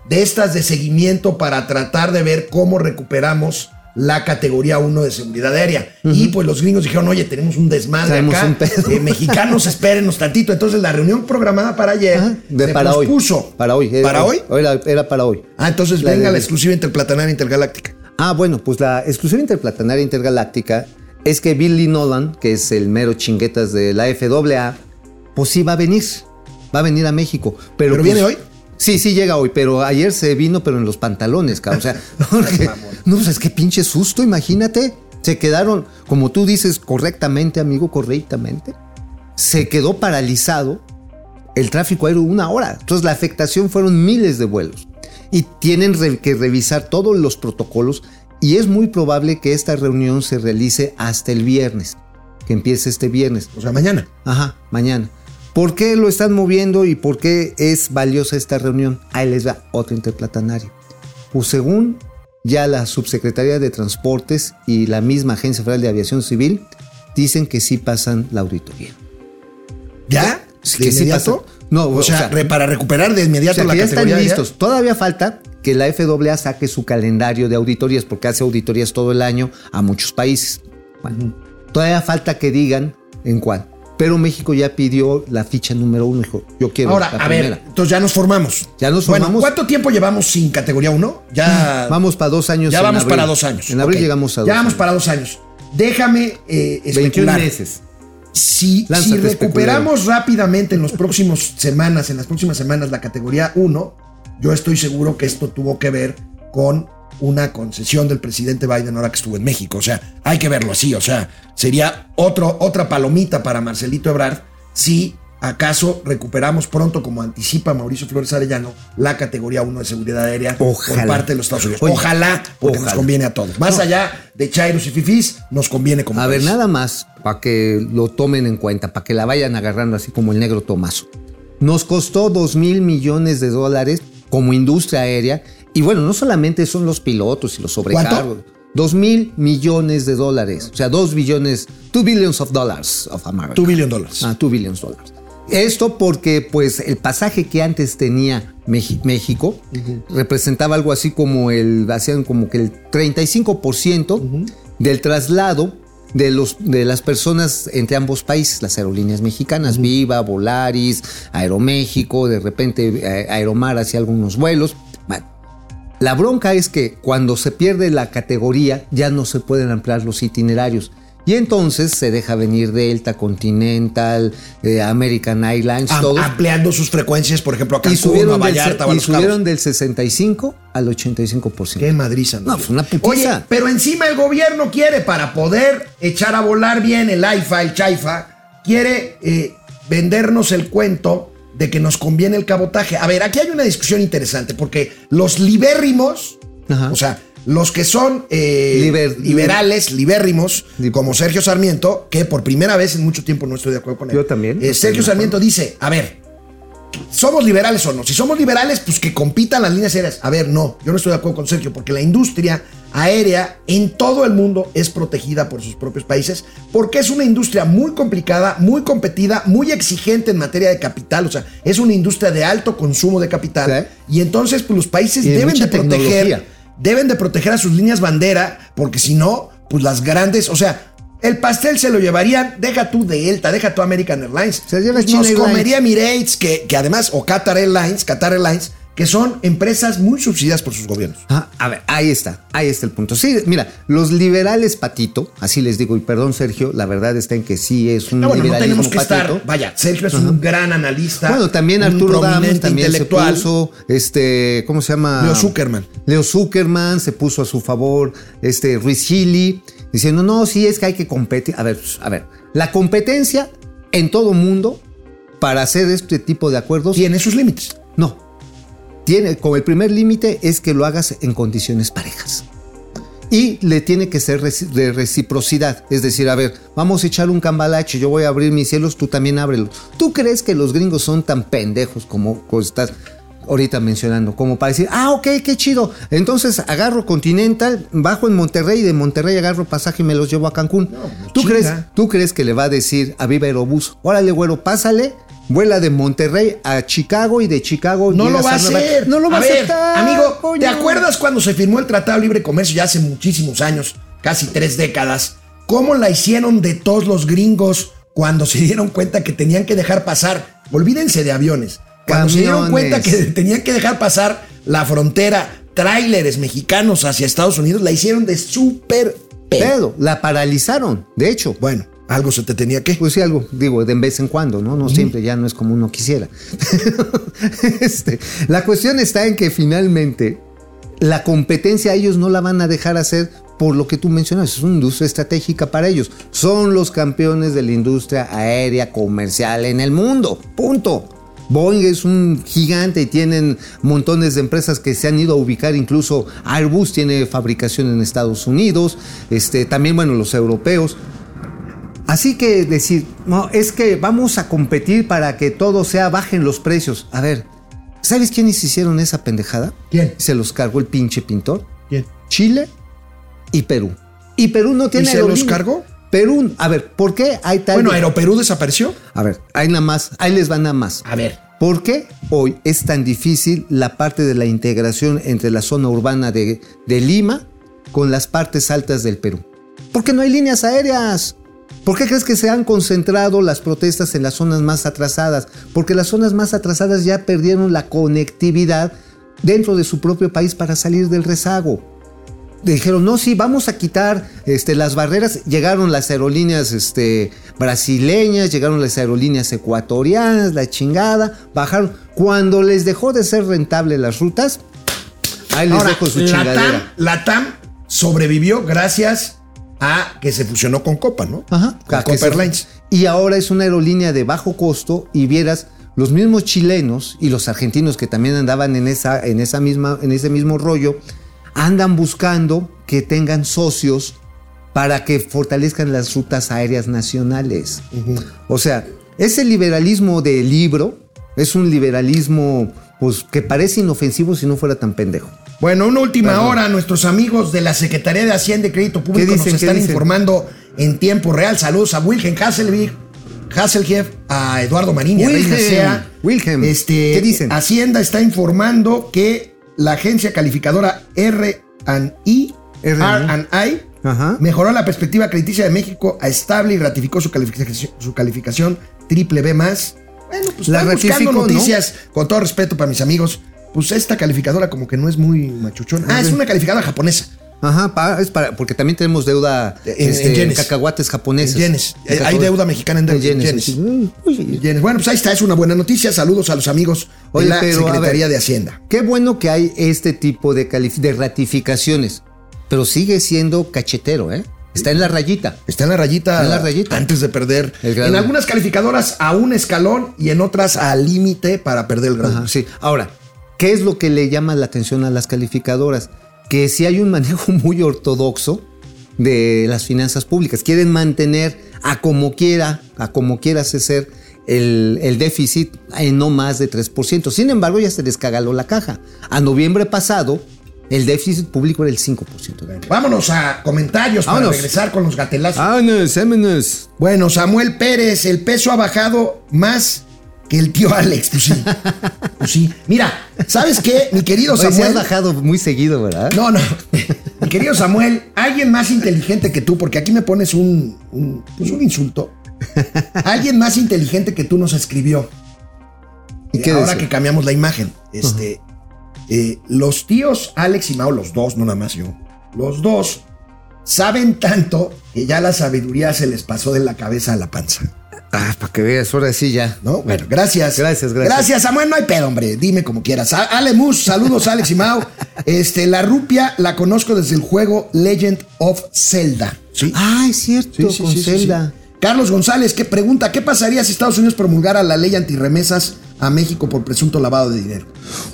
de estas de seguimiento para tratar de ver cómo recuperamos la categoría 1 de seguridad aérea. Y pues los gringos dijeron, oye, tenemos un desmadre acá. un pedo. eh, mexicanos, espérenos tantito. Entonces la reunión programada para ayer Ajá, de se para hoy. pospuso. Para hoy. era- ¿Para hoy? Era, era para hoy. Ah, entonces La venga de- la exclusiva interplatanaria intergaláctica. Ah, bueno, pues la exclusiva interplatanaria intergaláctica es que Billy Nolan, que es el mero chinguetas de la FAA, pues sí va a venir. Va a venir a México. ¿Pero, ¿Pero pues, viene hoy? Sí, sí llega hoy, pero ayer se vino, pero en los pantalones, cabrón. O sea, porque- no, pues es que pinche susto, imagínate. Se quedaron, como tú dices correctamente, amigo, correctamente, se quedó paralizado el tráfico aéreo una hora. Entonces la afectación fueron miles de vuelos. Y tienen que revisar todos los protocolos y es muy probable que esta reunión se realice hasta el viernes, que empiece este viernes. O sea, mañana. Ajá, mañana. ¿Por qué lo están moviendo y por qué es valiosa esta reunión? Ahí les va otra interplatanaria. Pues según ya la Subsecretaría de Transportes y la misma Agencia Federal de Aviación Civil dicen que sí pasan la auditoría. ¿Ya? Sí, ¿De que sí inmediato? pasa. No, o, o sea, sea, para recuperar de O inmediato sea, la que ya están listos. Todavía falta que la FAA saque su calendario de auditorías, porque hace auditorías todo el año a muchos países. Bueno, todavía falta que digan en cuál. Pero México ya pidió la ficha número uno, dijo, yo quiero Ahora, la a primera. ver, entonces ya nos formamos. Ya nos Bueno, formamos. ¿cuánto tiempo llevamos sin categoría 1? Ya Vamos para dos años. Ya vamos abril. para dos años. En abril llegamos a dos Ya vamos años. para dos años. Déjame eh, 21 especular. meses. Si recuperamos rápidamente en las próximas semanas, en las próximas semanas la categoría 1, yo estoy seguro que esto tuvo que ver con una concesión del presidente Biden ahora que estuvo en México. O sea, hay que verlo así. O sea, sería otro, otra palomita para Marcelito Ebrard si acaso recuperamos pronto, como anticipa Mauricio Flores Arellano, la categoría 1 de seguridad aérea Ojalá. por parte de los Estados Unidos. Ojalá, porque nos conviene a todos. Más allá de Chairos y Fifís, nos conviene como A ver, nada más para que lo tomen en cuenta, para que la vayan agarrando así como el negro Tomaso. Nos costó 2 mil millones de dólares como industria aérea. Y bueno, no solamente son los pilotos y los sobrecargos. 2 mil millones de dólares. O sea, 2 billones, 2 billions of dollars of America. 2 billion dólares. Ah, 2 billions dólares. Esto porque, pues, el pasaje que antes tenía México representaba algo así como el, hacían como que el 35% del traslado de, los, de las personas entre ambos países, las aerolíneas mexicanas, Viva, Volaris, Aeroméxico, de repente eh, Aeromar hacía algunos vuelos. Bueno, la bronca es que cuando se pierde la categoría ya no se pueden ampliar los itinerarios. Y entonces se deja venir Delta, Continental, eh, American Airlines, Am- todo. ampliando sus frecuencias, por ejemplo, a Y Cancún, a subieron, del, Vallarta a y Cabos. subieron del 65 al 85%. Qué madriza. No, pues una putiza. Oye, pero encima el gobierno quiere, para poder echar a volar bien el AIFA, el CHAIFA, quiere eh, vendernos el cuento de que nos conviene el cabotaje. A ver, aquí hay una discusión interesante, porque los libérrimos, Ajá. o sea, los que son eh, Liber- liberales, libérrimos, Lib- como Sergio Sarmiento, que por primera vez en mucho tiempo no estoy de acuerdo con él. Yo también, Eh, Sergio Sarmiento dice, a ver, ¿Somos liberales o no? Si somos liberales, pues que compitan las líneas aéreas. A ver, no, yo no estoy de acuerdo con Sergio, porque la industria aérea en todo el mundo es protegida por sus propios países, porque es una industria muy complicada, muy competida, muy exigente en materia de capital, o sea, es una industria de alto consumo de capital. Sí. Y entonces, pues los países Y deben de proteger. Deben de proteger a sus líneas bandera, porque si no, pues las grandes, o sea, el pastel se lo llevarían, deja tú de Delta, deja tú American Airlines. Se lleva China nos Airlines. comería Emirates, que, que además, o Qatar Airlines, Qatar Airlines, que son empresas muy subsidiadas por sus gobiernos. Ah, a ver, ahí está, ahí está el punto. Sí, mira, los liberales patito, así les digo, y perdón Sergio, la verdad está en que sí es un No, bueno, no liberalismo tenemos que patito. estar. Vaya, Sergio es un gran analista. Bueno, también Arturo Dam prominente también se puso, este, ¿cómo se llama? Leo Zuckerman. Leo Zuckerman se puso a su favor, este, Ruiz Gili, diciendo, no, sí, es que hay que competir. A ver, a ver, la competencia en todo mundo para hacer este tipo de acuerdos, Tiene sus límites. no. Tiene, como el primer límite es que lo hagas en condiciones parejas. Y le tiene que ser de reciprocidad. Es decir, a ver, vamos a echar un cambalache, yo voy a abrir mis cielos, tú también ábrelos. ¿Tú crees que los gringos son tan pendejos como, como estás ahorita mencionando? Como para decir, ah, ok, qué chido. Entonces agarro Continental, bajo en Monterrey, y de Monterrey agarro pasaje y me los llevo a Cancún. ¿Tú, crees, ¿Tú crees que le va a decir a Viva Aerobús, órale, güero, pásale? Vuela de Monterrey a Chicago y de Chicago No lo va a hacer. No lo va a, aceptar. Amigo, coño. ¿te acuerdas cuando se firmó el Tratado de Libre Comercio ya hace muchísimos años, casi tres décadas? ¿Cómo la hicieron de todos los gringos cuando se dieron cuenta que tenían que dejar pasar? Olvídense de aviones. Cuando se dieron cuenta que tenían que dejar pasar la frontera, tráileres mexicanos hacia Estados Unidos, la hicieron de súper pedo. Pedo, la paralizaron, de hecho. Bueno, algo se te tenía que. Pues sí, algo, digo, de vez en cuando, ¿no? No siempre, ya no es como uno quisiera. Este, la cuestión está en que finalmente la competencia ellos no la van a dejar hacer por lo que tú mencionas, es una industria estratégica para ellos. Son los campeones de la industria aérea comercial en el mundo. Punto. Boeing es un gigante y tienen montones de empresas que se han ido a ubicar, incluso Airbus tiene fabricación en Estados Unidos, este, también, bueno, los europeos. Así que decir, no, es que vamos a competir para que todo sea, bajen los precios. A ver, ¿sabes quiénes hicieron esa pendejada? ¿Quién? Se los cargó el pinche pintor. ¿Quién? Chile y Perú. Y Perú no tiene se los cargó? Perú, a ver, ¿por qué hay tal... Bueno, Aeroperú desapareció. A ver, hay nada más, ahí les va nada más. A ver, ¿Por qué hoy es tan difícil la parte de la integración entre la zona urbana de, de Lima con las partes altas del Perú? Porque no hay líneas aéreas. ¿Por qué crees que se han concentrado las protestas en las zonas más atrasadas? Porque las zonas más atrasadas ya perdieron la conectividad dentro de su propio país para salir del rezago. Dijeron, no, sí, vamos a quitar este, las barreras. Llegaron las aerolíneas este, brasileñas, llegaron las aerolíneas ecuatorianas, la chingada, bajaron. Cuando les dejó de ser rentable las rutas, ahí les Ahora, dejo su chingadera. Latam sobrevivió gracias a que se fusionó con Copa, ¿no? Ajá. Con Copa Airlines. Y ahora es una aerolínea de bajo costo y vieras los mismos chilenos y los argentinos que también andaban en, esa, en, esa misma, en ese mismo rollo, andan buscando que tengan socios para que fortalezcan las rutas aéreas nacionales. O sea, ese liberalismo de libro es un liberalismo pues, que parece inofensivo si no fuera tan pendejo. Bueno, una última Perdón. hora, nuestros amigos de la Secretaría de Hacienda y Crédito Público dicen? nos ¿Qué están informando en tiempo real. Saludos a Wilhelm Hasselvig, Hasselhef, a Eduardo Marín y a Reina Wilhelm, Sea. Wilhelm, Este, ¿qué dicen? Hacienda está informando que la agencia calificadora R&I, R&I. Ajá. mejoró la perspectiva crediticia de México a estable y ratificó su calificación, su calificación triple B más. Bueno, pues La buscando noticias, con todo respeto para mis amigos. Pues esta calificadora como que no es muy machuchona. Ah, es una calificadora japonesa. Ajá, es para, porque también tenemos deuda En- este, en yenes. cacahuates japoneses. En yenes. En Eh, hay deuda mexicana en, en en yenes. Bueno, pues ahí está, es una buena noticia. Saludos a los amigos Oye, de la pero, Secretaría ver, de Hacienda. Qué bueno que hay este tipo de, ratificaciones, pero sigue siendo cachetero, ¿eh? Está en la rayita. Está en la rayita, Está en la rayita. antes de perder. El. En algunas calificadoras a un escalón y en otras al límite para perder el grado. Ajá, sí. Ahora, ¿qué es lo que le llama la atención a las calificadoras? Que si hay un manejo muy ortodoxo de las finanzas públicas. Quieren mantener a como quiera, a como quiera ser el, el déficit en no más de 3%. Sin embargo, ya se les cagaló la caja. A noviembre pasado, el déficit público era el 5%. Vámonos a comentarios para regresar con los gatelazos. Vámonos, vámonos. Bueno, Samuel Pérez, el peso ha bajado más que el tío Alex. Pues sí. Pues sí. Mira, ¿sabes qué, mi querido Oye, se Samuel? has bajado muy seguido, ¿verdad? No, no. Mi querido Samuel, alguien más inteligente que tú, porque aquí me pones un, un, pues un insulto. Alguien más inteligente que tú nos escribió. ¿Y qué Ahora que cambiamos la imagen. Este, eh, los tíos Alex y Mao, los dos, no nada más yo. Los dos saben tanto que ya la sabiduría se les pasó de la cabeza a la panza. Ah, para que veas, ahora sí ya. ¿No? Bueno, gracias. Gracias, gracias. Gracias, Samuel. No hay pedo, hombre. Dime como quieras. Ale Mus, saludos, Alex y Mao. Este, la rupia la conozco desde el juego Legend of Zelda. ¿Sí? Ah, es cierto, Sí, sí, con sí, Zelda. Carlos González, que pregunta: ¿Qué pasaría si Estados Unidos promulgara la ley antirremesas a México por presunto lavado de dinero?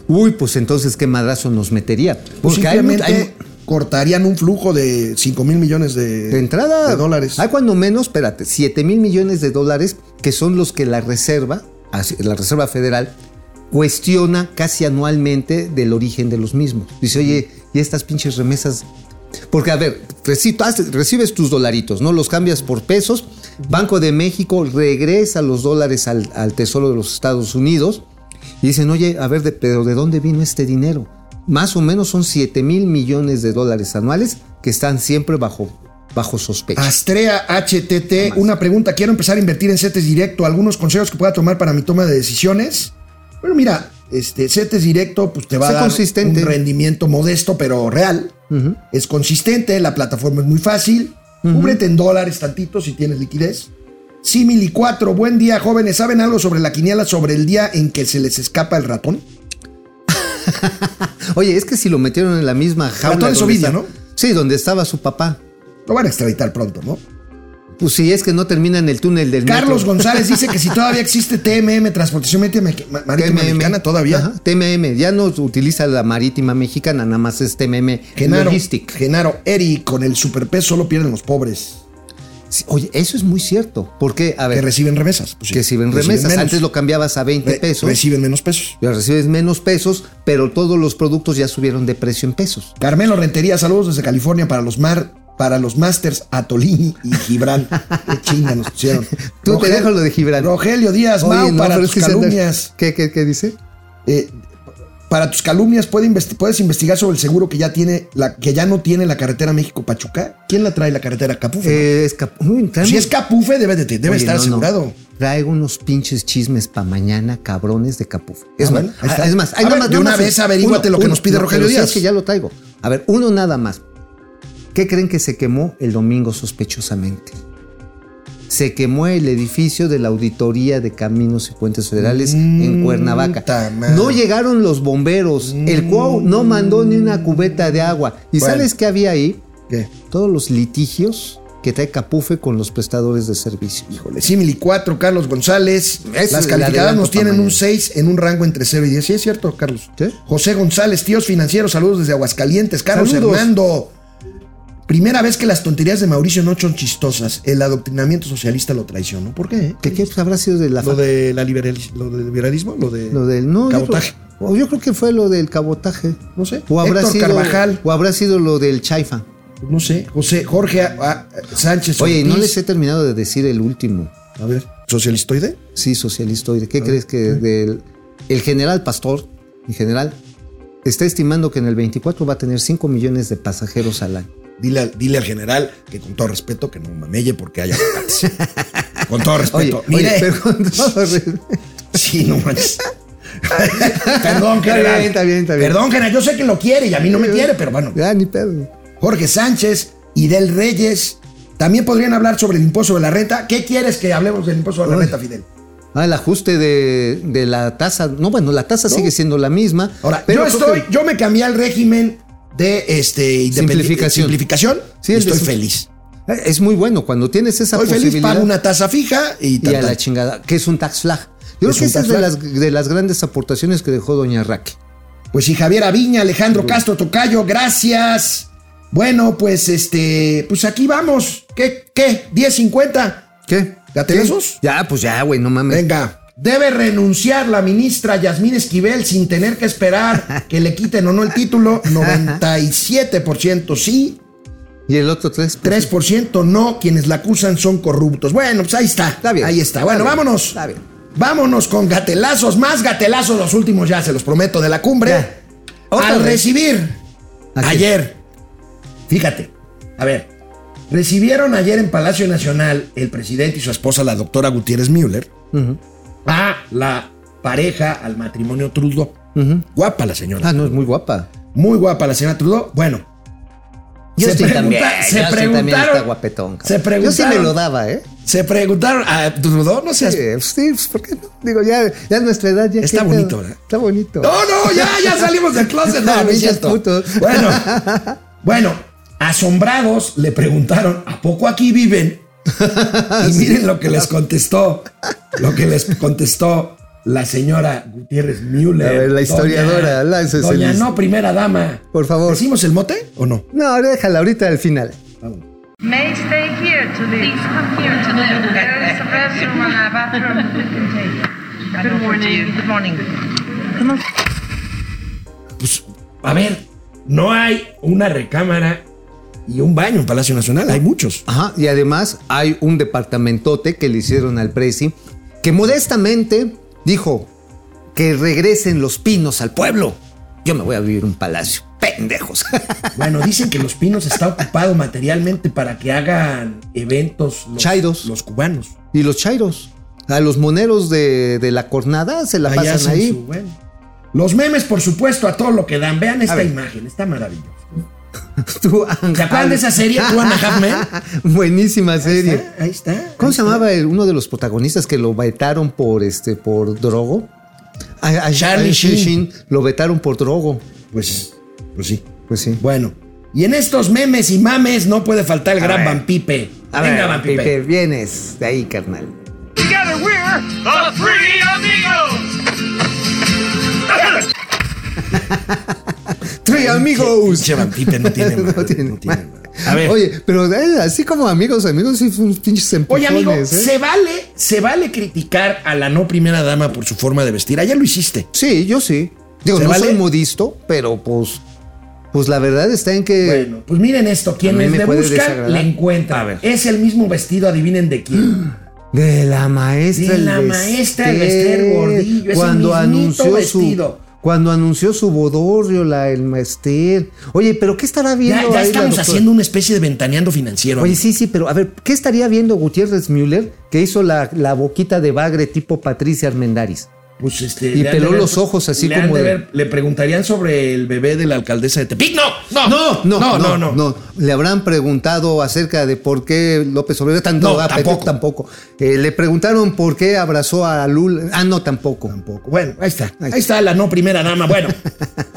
Uy, pues entonces qué madrazo nos metería. Porque simplemente hay cortarían un flujo de 5 mil millones de, de entrada de dólares. Hay cuando menos, espérate, 7 mil millones de dólares que son los que la Reserva, la Reserva Federal, cuestiona casi anualmente del origen de los mismos. Dice, oye, ¿y estas pinches remesas? Porque, a ver, recibes tus dolaritos, ¿no? Los cambias por pesos. Banco de México regresa los dólares al, al Tesoro de los Estados Unidos y dicen, oye, a ver, de- pero ¿de dónde vino este dinero? Más o menos son 7 mil millones de dólares anuales que están siempre bajo, bajo sospecha. Astrea HTT, una pregunta. Quiero empezar a invertir en CETES directo. ¿Algunos consejos que pueda tomar para mi toma de decisiones? Bueno, mira, este CETES directo pues te va a dar consistente. un rendimiento modesto, pero real. Es consistente, la plataforma es muy fácil. Cúbrete en dólares tantito si tienes liquidez. Simili 4, buen día, jóvenes. ¿Saben algo sobre la quiniela sobre el día en que se les escapa el ratón? Oye, es que si lo metieron en la misma jaula. Donde Ovidio, ¿no? Sí, donde estaba su papá. Lo van a extraditar pronto, ¿no? Pues si es que no termina en el túnel del Carlos metro. González dice que si todavía existe TMM, Transportación Marítima Ma- Marítima Mexicana, todavía. Ajá, TMM. Ya no utiliza la marítima mexicana, nada más es TMM Genaro, Logistic. Genaro, Eri, con el superpeso solo pierden los pobres Sí, Oye, eso es muy cierto. Porque, a que ver, reciben remesas. Pues sí, que reciben remesas. menos. Antes lo cambiabas a 20 Re- pesos. Reciben menos pesos. Ya recibes menos pesos, pero todos los productos ya subieron de precio en pesos. Carmelo Rentería, saludos desde California para los mar, para los Masters Atolini y Gibran. Qué chinga nos pusieron. Tú te dejo lo de Gibran. Rogelio Díaz Oye, Mau, no, para tus que calumnias. ¿Qué, qué, qué dice? eh, para tus calumnias puede investi- puedes investigar sobre el seguro que ya tiene la que ya no tiene la carretera México Pachuca. ¿Quién la trae la carretera Capufe? Eh, es cap- Uy, traemos- si es Capufe debe de debe Oye, estar no, no. asegurado. Traigo unos pinches chismes para mañana, cabrones de Capuf. Es Ah, más, bueno, está. es más, A hay ver, nada más, de una más- vez averíguate lo que nos pide Rogelio Díaz. Es que ya lo traigo. A ver, uno nada más. ¿Qué creen que se quemó el domingo sospechosamente? Se quemó el edificio de la Auditoría de Caminos y Puentes Federales en Mm, Cuernavaca. No llegaron los bomberos. El CUAU no mandó ni una cubeta de agua. ¿Y Bueno. sabes qué había ahí? ¿Qué? Todos los litigios que trae Capufe con los prestadores de servicios. Híjole, Simili 4, Carlos González. Es Las calificadas nos tienen un mañana. 6 en un rango entre 0 y 10. Sí, es cierto, Carlos. ¿Sí? José González, tíos financieros, saludos desde Aguascalientes. Carlos Saludos. Hernando. Primera vez que las tonterías de Mauricio no son chistosas. El adoctrinamiento socialista lo traicionó. ¿Por qué? ¿Qué, qué habrá sido de la Lo de la lo del liberalismo, lo de Lo del no, yo cabotaje. creo, yo creo que fue lo del cabotaje. No sé. O habrá Héctor sido Carvajal. o habrá sido lo del Chaifa. No sé. José Jorge ah, Sánchez. Oye, no les he terminado de decir el último. A ver, socialistoide. Sí, socialistoide. ¿Qué crees que del el general Pastor, en general, está estimando que en el 24 va a tener 5 millones de pasajeros al año? Dile, al- dile al general que con todo respeto que no mamelle porque hay aguacates. con todo respeto. oye, Mire. pero con todo re- Sí, no manches. Perdón, Está general. bien, está bien, está bien. Perdón, general. Yo sé que lo quiere y a mí no me quiere, pero bueno. Ya, ni pedo. Jorge Sánchez y Del Reyes. También podrían hablar sobre el impuesto de la renta. ¿Qué quieres que hablemos del impuesto de la renta, Fidel? Ah, el ajuste de, de la tasa. No, bueno, la tasa sigue siendo la misma. Ahora, pero yo estoy, que- yo me cambié al régimen de este Simplificación. simplificación Sí, y estoy feliz. Eh, Es muy bueno cuando tienes esa Estoy feliz, posibilidad. pago una tasa fija y, y tan, a la chingada, que es un tax flag. Yo creo que esa es de las, de las grandes aportaciones que dejó Doña Raque. Pues sí, Javier Aviña, Alejandro Castro Tocayo, gracias. Bueno, pues este, pues aquí vamos. ¿Qué? ¿Qué? ¿10.50? ¿Qué? ¿Gatelazos? Ya, pues ya, güey, no mames. Venga. Debe renunciar la ministra Yasmín Esquivel sin tener que esperar que le quiten o no el título. 97% sí, Y el otro tres. pues, 3% no. Quienes la acusan son corruptos. Bueno, pues ahí está. Está bien. Ahí está. Bueno, vámonos. Está bien. Vámonos con gatelazos. Más gatelazos los últimos ya, se los prometo, de la cumbre. Al recibir ayer, fíjate, a ver, recibieron ayer en Palacio Nacional el presidente y su esposa, la doctora Gutiérrez Müller, Ujú, a la pareja, al matrimonio Trudeau. Guapa la señora. Ah, no, es muy guapa. Muy guapa la señora Trudeau. Bueno. Justin pregunta- también. se preguntaron- está guapetón. cabrón. se Yo sí preguntaron- me lo daba, ¿eh? Se preguntaron a Trudeau, no seas... Sí, sí, pues, ¿por qué no? Digo, ya, ya nuestra edad ya. Está ¿qué bonito? ¿verdad? Está bonito. No, no, ya, ya salimos del closet. No, no es cierto. putos. Bueno, bueno, asombrados le preguntaron, ¿a poco aquí viven? Y miren lo que les contestó, lo que les contestó la señora Gutiérrez Müller. A ver, la historiadora, láncese, Doña Liz. no, primera dama. Por favor. ¿Decimos el mote o no? No, déjala ahorita al final. May stay here to live. Please come here to live. There is a restroom and a bathroom we can take. Good morning. Good morning. Come on. Pues, a ver, no hay una recámara y un baño en Palacio Nacional, hay muchos. Ajá, y además hay un departamentote que le hicieron al Prezi que modestamente dijo que regresen los pinos al pueblo. Yo me voy a vivir un palacio. Pendejos. Bueno, dicen que Los Pinos está ocupado materialmente para que hagan eventos los, Chairos. los cubanos. y los chairos. A los moneros de, de la cornada se la pasan ahí. su- bueno. Los memes, por supuesto, a todo lo que dan. Vean esta imagen, está maravilloso. Tú, ¿Se acuerdan de esa serie, Two and a Half Men? Buenísima serie. Ahí está. ¿Cómo ahí se está. llamaba el- uno de los protagonistas que lo vetaron por este por drogo? A, a- Charlie a Sheen. lo vetaron por drogo. Pues, pues sí. Pues sí. Bueno, y en estos memes y mames no puede faltar el gran ver. Van Pipe. A Venga, ver, Van Pipe. Pipe, vienes de ahí, carnal. Together we're the Free Amigos. ¡Tres amigos! Van Pipe no tiene No madre, tiene. no tiene madre. A ver. Oye, pero eh, así como amigos, amigos, sí, son pinches Oye, amigo, empujones, ¿eh? se vale, se vale criticar a la no primera dama por su forma de vestir. Ayer lo hiciste. Sí, yo sí. Digo, ¿Se no vale? soy modisto, pero pues. Pues la verdad está en que. Bueno, pues miren esto, quienes me le buscan, le encuentran. A ver. Es el mismo vestido, adivinen de quién. De la maestra. De el la maestra, el Bester Gordillo, Cuando mismito anunció vestido. su. Cuando anunció su bodorrio, la, el maester. Oye, pero ¿qué estará viendo Ya, ya ahí estamos haciendo una especie de ventaneando financiero. Oye, sí, sí, pero a ver, ¿qué estaría viendo Gutiérrez Müller que hizo la, la boquita de bagre tipo Patricia Armendáriz? Pues este, Y peló los ojos así le como de de- ver- le preguntarían sobre el bebé de la alcaldesa de Tepic. No, no, No, no, no, no, Le habrán preguntado acerca de por qué López Obrador tan No, tampoco. tampoco. Eh, le preguntaron por qué abrazó a Lula. Ah, no, tampoco. Tampoco. Bueno, ahí está. Ahí está la no primera dama. Bueno,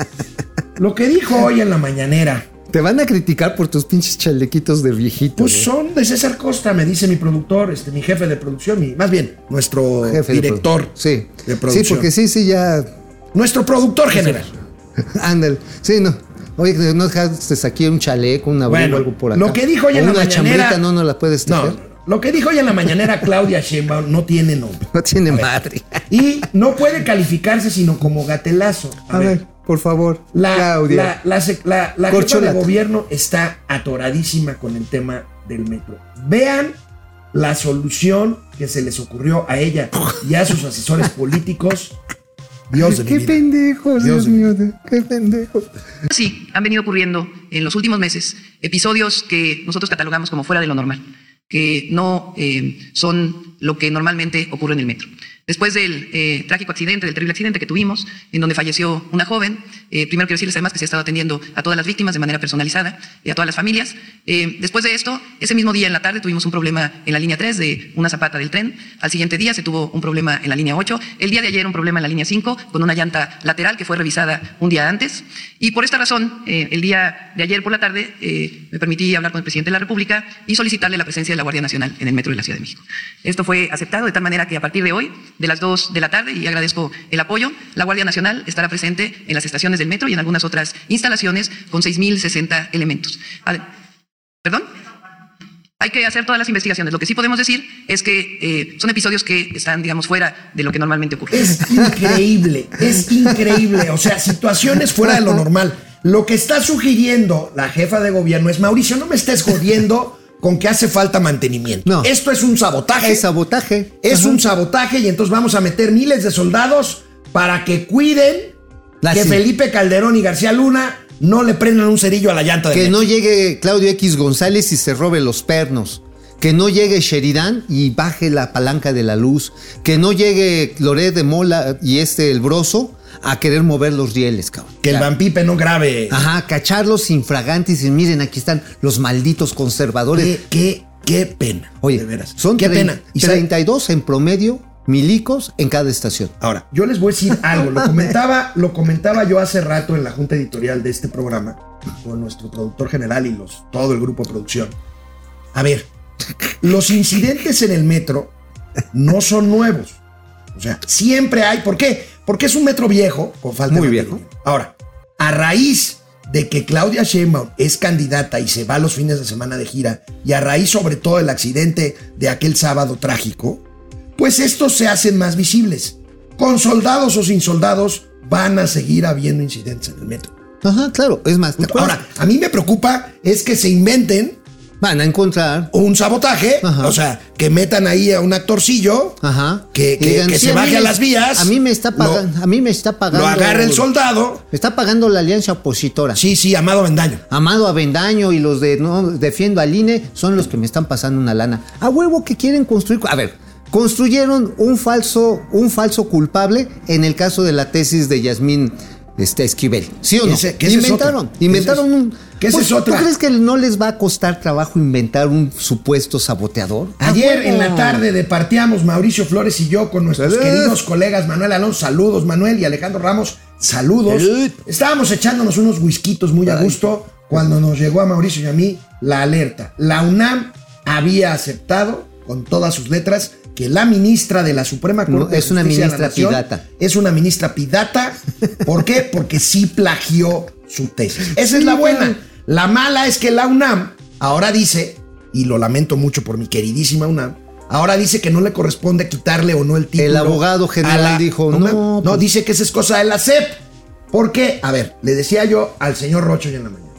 lo que dijo hoy en la mañanera, Te van a criticar por tus pinches chalequitos de viejito. pues son de César Costa, me dice mi productor, este, mi jefe de producción, mi- más bien, nuestro Jefe de director produ- sí. de producción. Sí, porque sí, sí, ya. Nuestro productor general. Ándale. Sí, no. Oye, no dejaste aquí un chaleco, un abrigo, Bueno, algo por acá. lo que dijo O en la una mañanera. no nos la puedes No, tejer. lo que dijo hoy en la mañanera Claudia Sheinbaum no tiene nombre. No tiene madre. Y no puede calificarse sino como gatelazo. A ver, por favor. La, Claudia. la, la, la- la jefa de gobierno está atoradísima con el tema del metro. Vean la solución que se les ocurrió a ella y a sus asesores políticos. Dios de mi Qué Dios Dios, mío. Qué pendejos. Sí, han venido ocurriendo en los últimos meses episodios que nosotros catalogamos como fuera de lo normal, que no eh, son lo que normalmente ocurre en el metro. Después del eh, trágico accidente, del terrible accidente que tuvimos, en donde falleció una joven, eh, primero quiero decirles además que se ha estado atendiendo a todas las víctimas de manera personalizada y a todas las familias. Eh, después de esto, ese mismo día en la tarde tuvimos un problema en la línea 3 de una zapata del tren. Al siguiente día se tuvo un problema en la línea 8. El día de ayer un problema en la línea 5 con una llanta lateral que fue revisada un día antes. Y por esta razón, el día de ayer por la tarde me permití hablar con el presidente de la República y solicitarle la presencia de la Guardia Nacional en el metro de la Ciudad de México. Esto fue aceptado de tal manera que a partir de hoy, de las 2 de la tarde, y agradezco el apoyo, la Guardia Nacional estará presente en las estaciones del metro y en algunas otras instalaciones con 6.060 elementos. ¿Perdón? Hay que hacer todas las investigaciones. Lo que sí podemos decir es que eh, son episodios que están, digamos, fuera de lo que normalmente ocurre. Es increíble, es increíble. O sea, situaciones fuera de lo normal. Lo que está sugiriendo la jefa de gobierno es, Mauricio, no me estés jodiendo con que hace falta mantenimiento. No. Esto es un sabotaje. Es sabotaje. Es Ajá. un sabotaje y entonces vamos a meter miles de soldados para que cuiden La que sí. Felipe Calderón y García Luna no le prendan un cerillo a la llanta de Que no llegue Claudio X González y se robe los pernos. Que no llegue Sheridan y baje la palanca de la luz. Que no llegue Loret de Mola y este el broso a querer mover los rieles, cabrón. Que el vampipe no grabe. Ajá, cacharlos infragantes y miren, aquí están los malditos conservadores. Qué, qué, qué pena. Oye, de veras. son qué pena. Y sabe- 32 en promedio milicos en cada estación. Ahora, yo les voy a decir algo. Lo comentaba, lo comentaba yo hace rato en la junta editorial de este programa con nuestro productor general y los, todo el grupo de producción. A ver, los incidentes en el metro no son nuevos. O sea, siempre hay. ¿Por qué? Porque es un metro viejo, con falta Muy de. Ahora, a raíz de que Claudia Sheinbaum es candidata y se va los fines de semana de gira, y a raíz sobre todo del accidente de aquel sábado trágico, pues estos se hacen más visibles. Con soldados o sin soldados van a seguir habiendo incidentes en el metro. Ajá, claro. Es más. Ahora, a mí me preocupa es que se inventen van a encontrar. un sabotaje, Ajá. o sea, que metan ahí a un actorcillo, Ajá. que, que- digan, que "Sí, se mí baje a las vías. A mí me está pagando. a mí me está pagando. Lo agarra el soldado. Me está pagando la alianza opositora. Sí, sí, Amado Bendaño. Amado Avendaño y los de no defiendo al INE son los que me están pasando una lana. A huevo que quieren construir. A ver, construyeron un falso, un falso culpable en el caso de la tesis de Yasmín este, Esquivel. ¿Sí o no? Ese- que ese es inventaron. Inventaron es- un. Pues, es otra. ¿Tú crees que no les va a costar trabajo inventar un supuesto saboteador? A Ayer en la tarde departíamos Mauricio Flores y yo con nuestros Salud. queridos colegas Manuel Alonso, saludos Manuel y Alejandro Ramos, saludos. Salud. Estábamos echándonos unos whiskitos muy a gusto cuando nos llegó a Mauricio y a mí la alerta. La UNAM había aceptado con todas sus letras que la ministra de la Suprema No, Corte de es una de la ministra Nación pidata. Es una ministra pidata. ¿Por qué? Porque sí plagió su tesis. Esa es la buena. La mala es que la UNAM ahora dice, y lo lamento mucho por mi queridísima UNAM, ahora dice que no le corresponde quitarle o no el título. El abogado general a dijo, no, No, pues- dice que esa es cosa de la SEP. ¿Por qué? A ver, le decía yo al señor Rocho hoy en la mañana.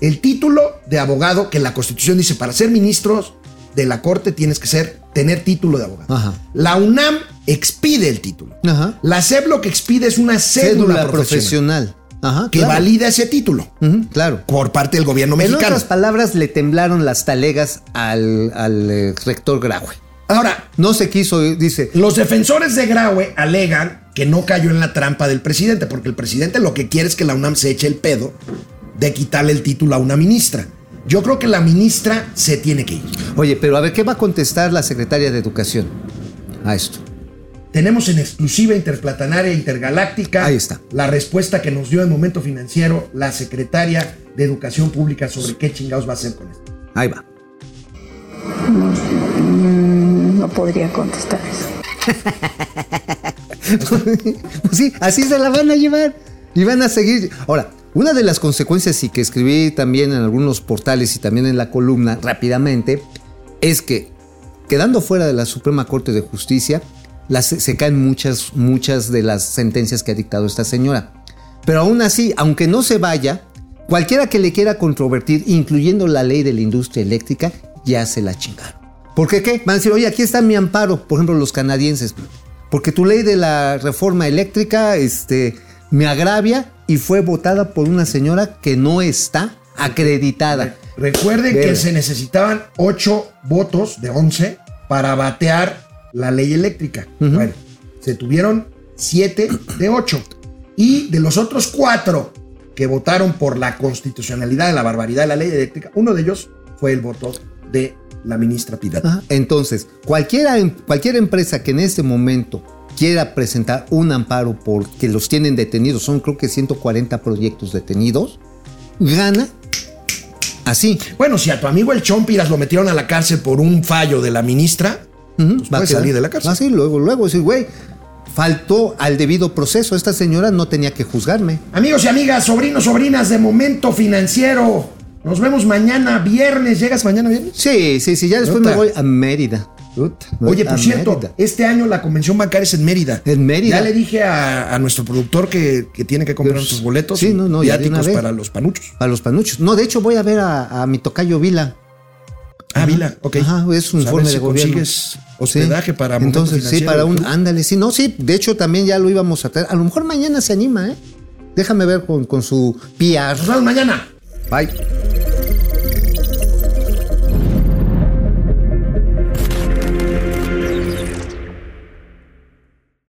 El título de abogado que la Constitución dice para ser ministros de la Corte tienes que ser tener título de abogado. Ajá. La UNAM expide el título. Ajá. La SEP lo que expide es una cédula, Cédula profesional, profesional. Ajá, que claro. valida ese título claro. por parte del gobierno En mexicano. otras palabras, le temblaron las talegas al, al, eh, rector Graue. Ahora, No se quiso, dice, Los defensores de Graue alegan que no cayó en la trampa del presidente, porque el presidente lo que quiere es que la UNAM se eche el pedo de quitarle el título a una ministra. Yo creo que la ministra se tiene que ir. oye, pero a ver, ¿qué va a contestar la secretaria de Educación a esto? Tenemos en exclusiva interplatanaria intergaláctica Ahí está. la respuesta que nos dio en momento financiero la secretaria de Educación Pública sobre qué chingados va a hacer con esto. Ahí va. No podría contestar eso. Pues sí, así se la van a llevar y van a seguir. Ahora, una de las consecuencias y que escribí también en algunos portales y también en la columna rápidamente es que quedando fuera de la Suprema Corte de Justicia se caen muchas muchas de las sentencias que ha dictado esta señora. Pero aún así, aunque no se vaya, cualquiera que le quiera controvertir, incluyendo la ley de la industria eléctrica, ya se la chingaron. ¿Por qué qué? Van a decir, oye, aquí está mi amparo, por ejemplo, los canadienses. Porque tu ley de la reforma eléctrica este, me agravia y fue votada por una señora que no está acreditada. Recuerden que se necesitaban 8 votos de 11 para batear la ley eléctrica. Bueno, se tuvieron 7 de 8. Y de los otros 4 que votaron por la constitucionalidad de la barbaridad de la ley eléctrica, uno de ellos fue el voto de la ministra. Ajá. Entonces, cualquiera, cualquier empresa que en este momento quiera presentar un amparo porque los tienen detenidos, son creo que 140 proyectos detenidos, gana así. Bueno, si a tu amigo el Chompiras lo metieron a la cárcel por un fallo de la ministra, Ujú, pues va a quedar. salir de la cárcel. Así, luego, luego, decir, güey, faltó al debido proceso. Esta señora no tenía que juzgarme. Amigos y amigas, sobrinos, sobrinas de Momento Financiero, nos vemos mañana viernes. ¿Llegas mañana viernes? Sí, sí, sí, ya después me voy a Mérida. Oye, por cierto, Mérida. este año la convención bancaria es en Mérida. En Mérida. Ya le dije a, a nuestro productor que, que tiene que comprar Pues, nuestros boletos sí, no, no, viáticos vez. para los panuchos. A los panuchos. No, de hecho voy a ver a, a mi tocayo Vila. Ah, Vila, ok. Ajá, es un Pues informe de si gobierno. consigues hospedaje para Momento Entonces, sí, para un. Ándale, sí, no, sí. De hecho, también ya lo íbamos a traer. A lo mejor mañana se anima, ¿eh? Déjame ver con, con su PR. Nos vemos mañana. Bye.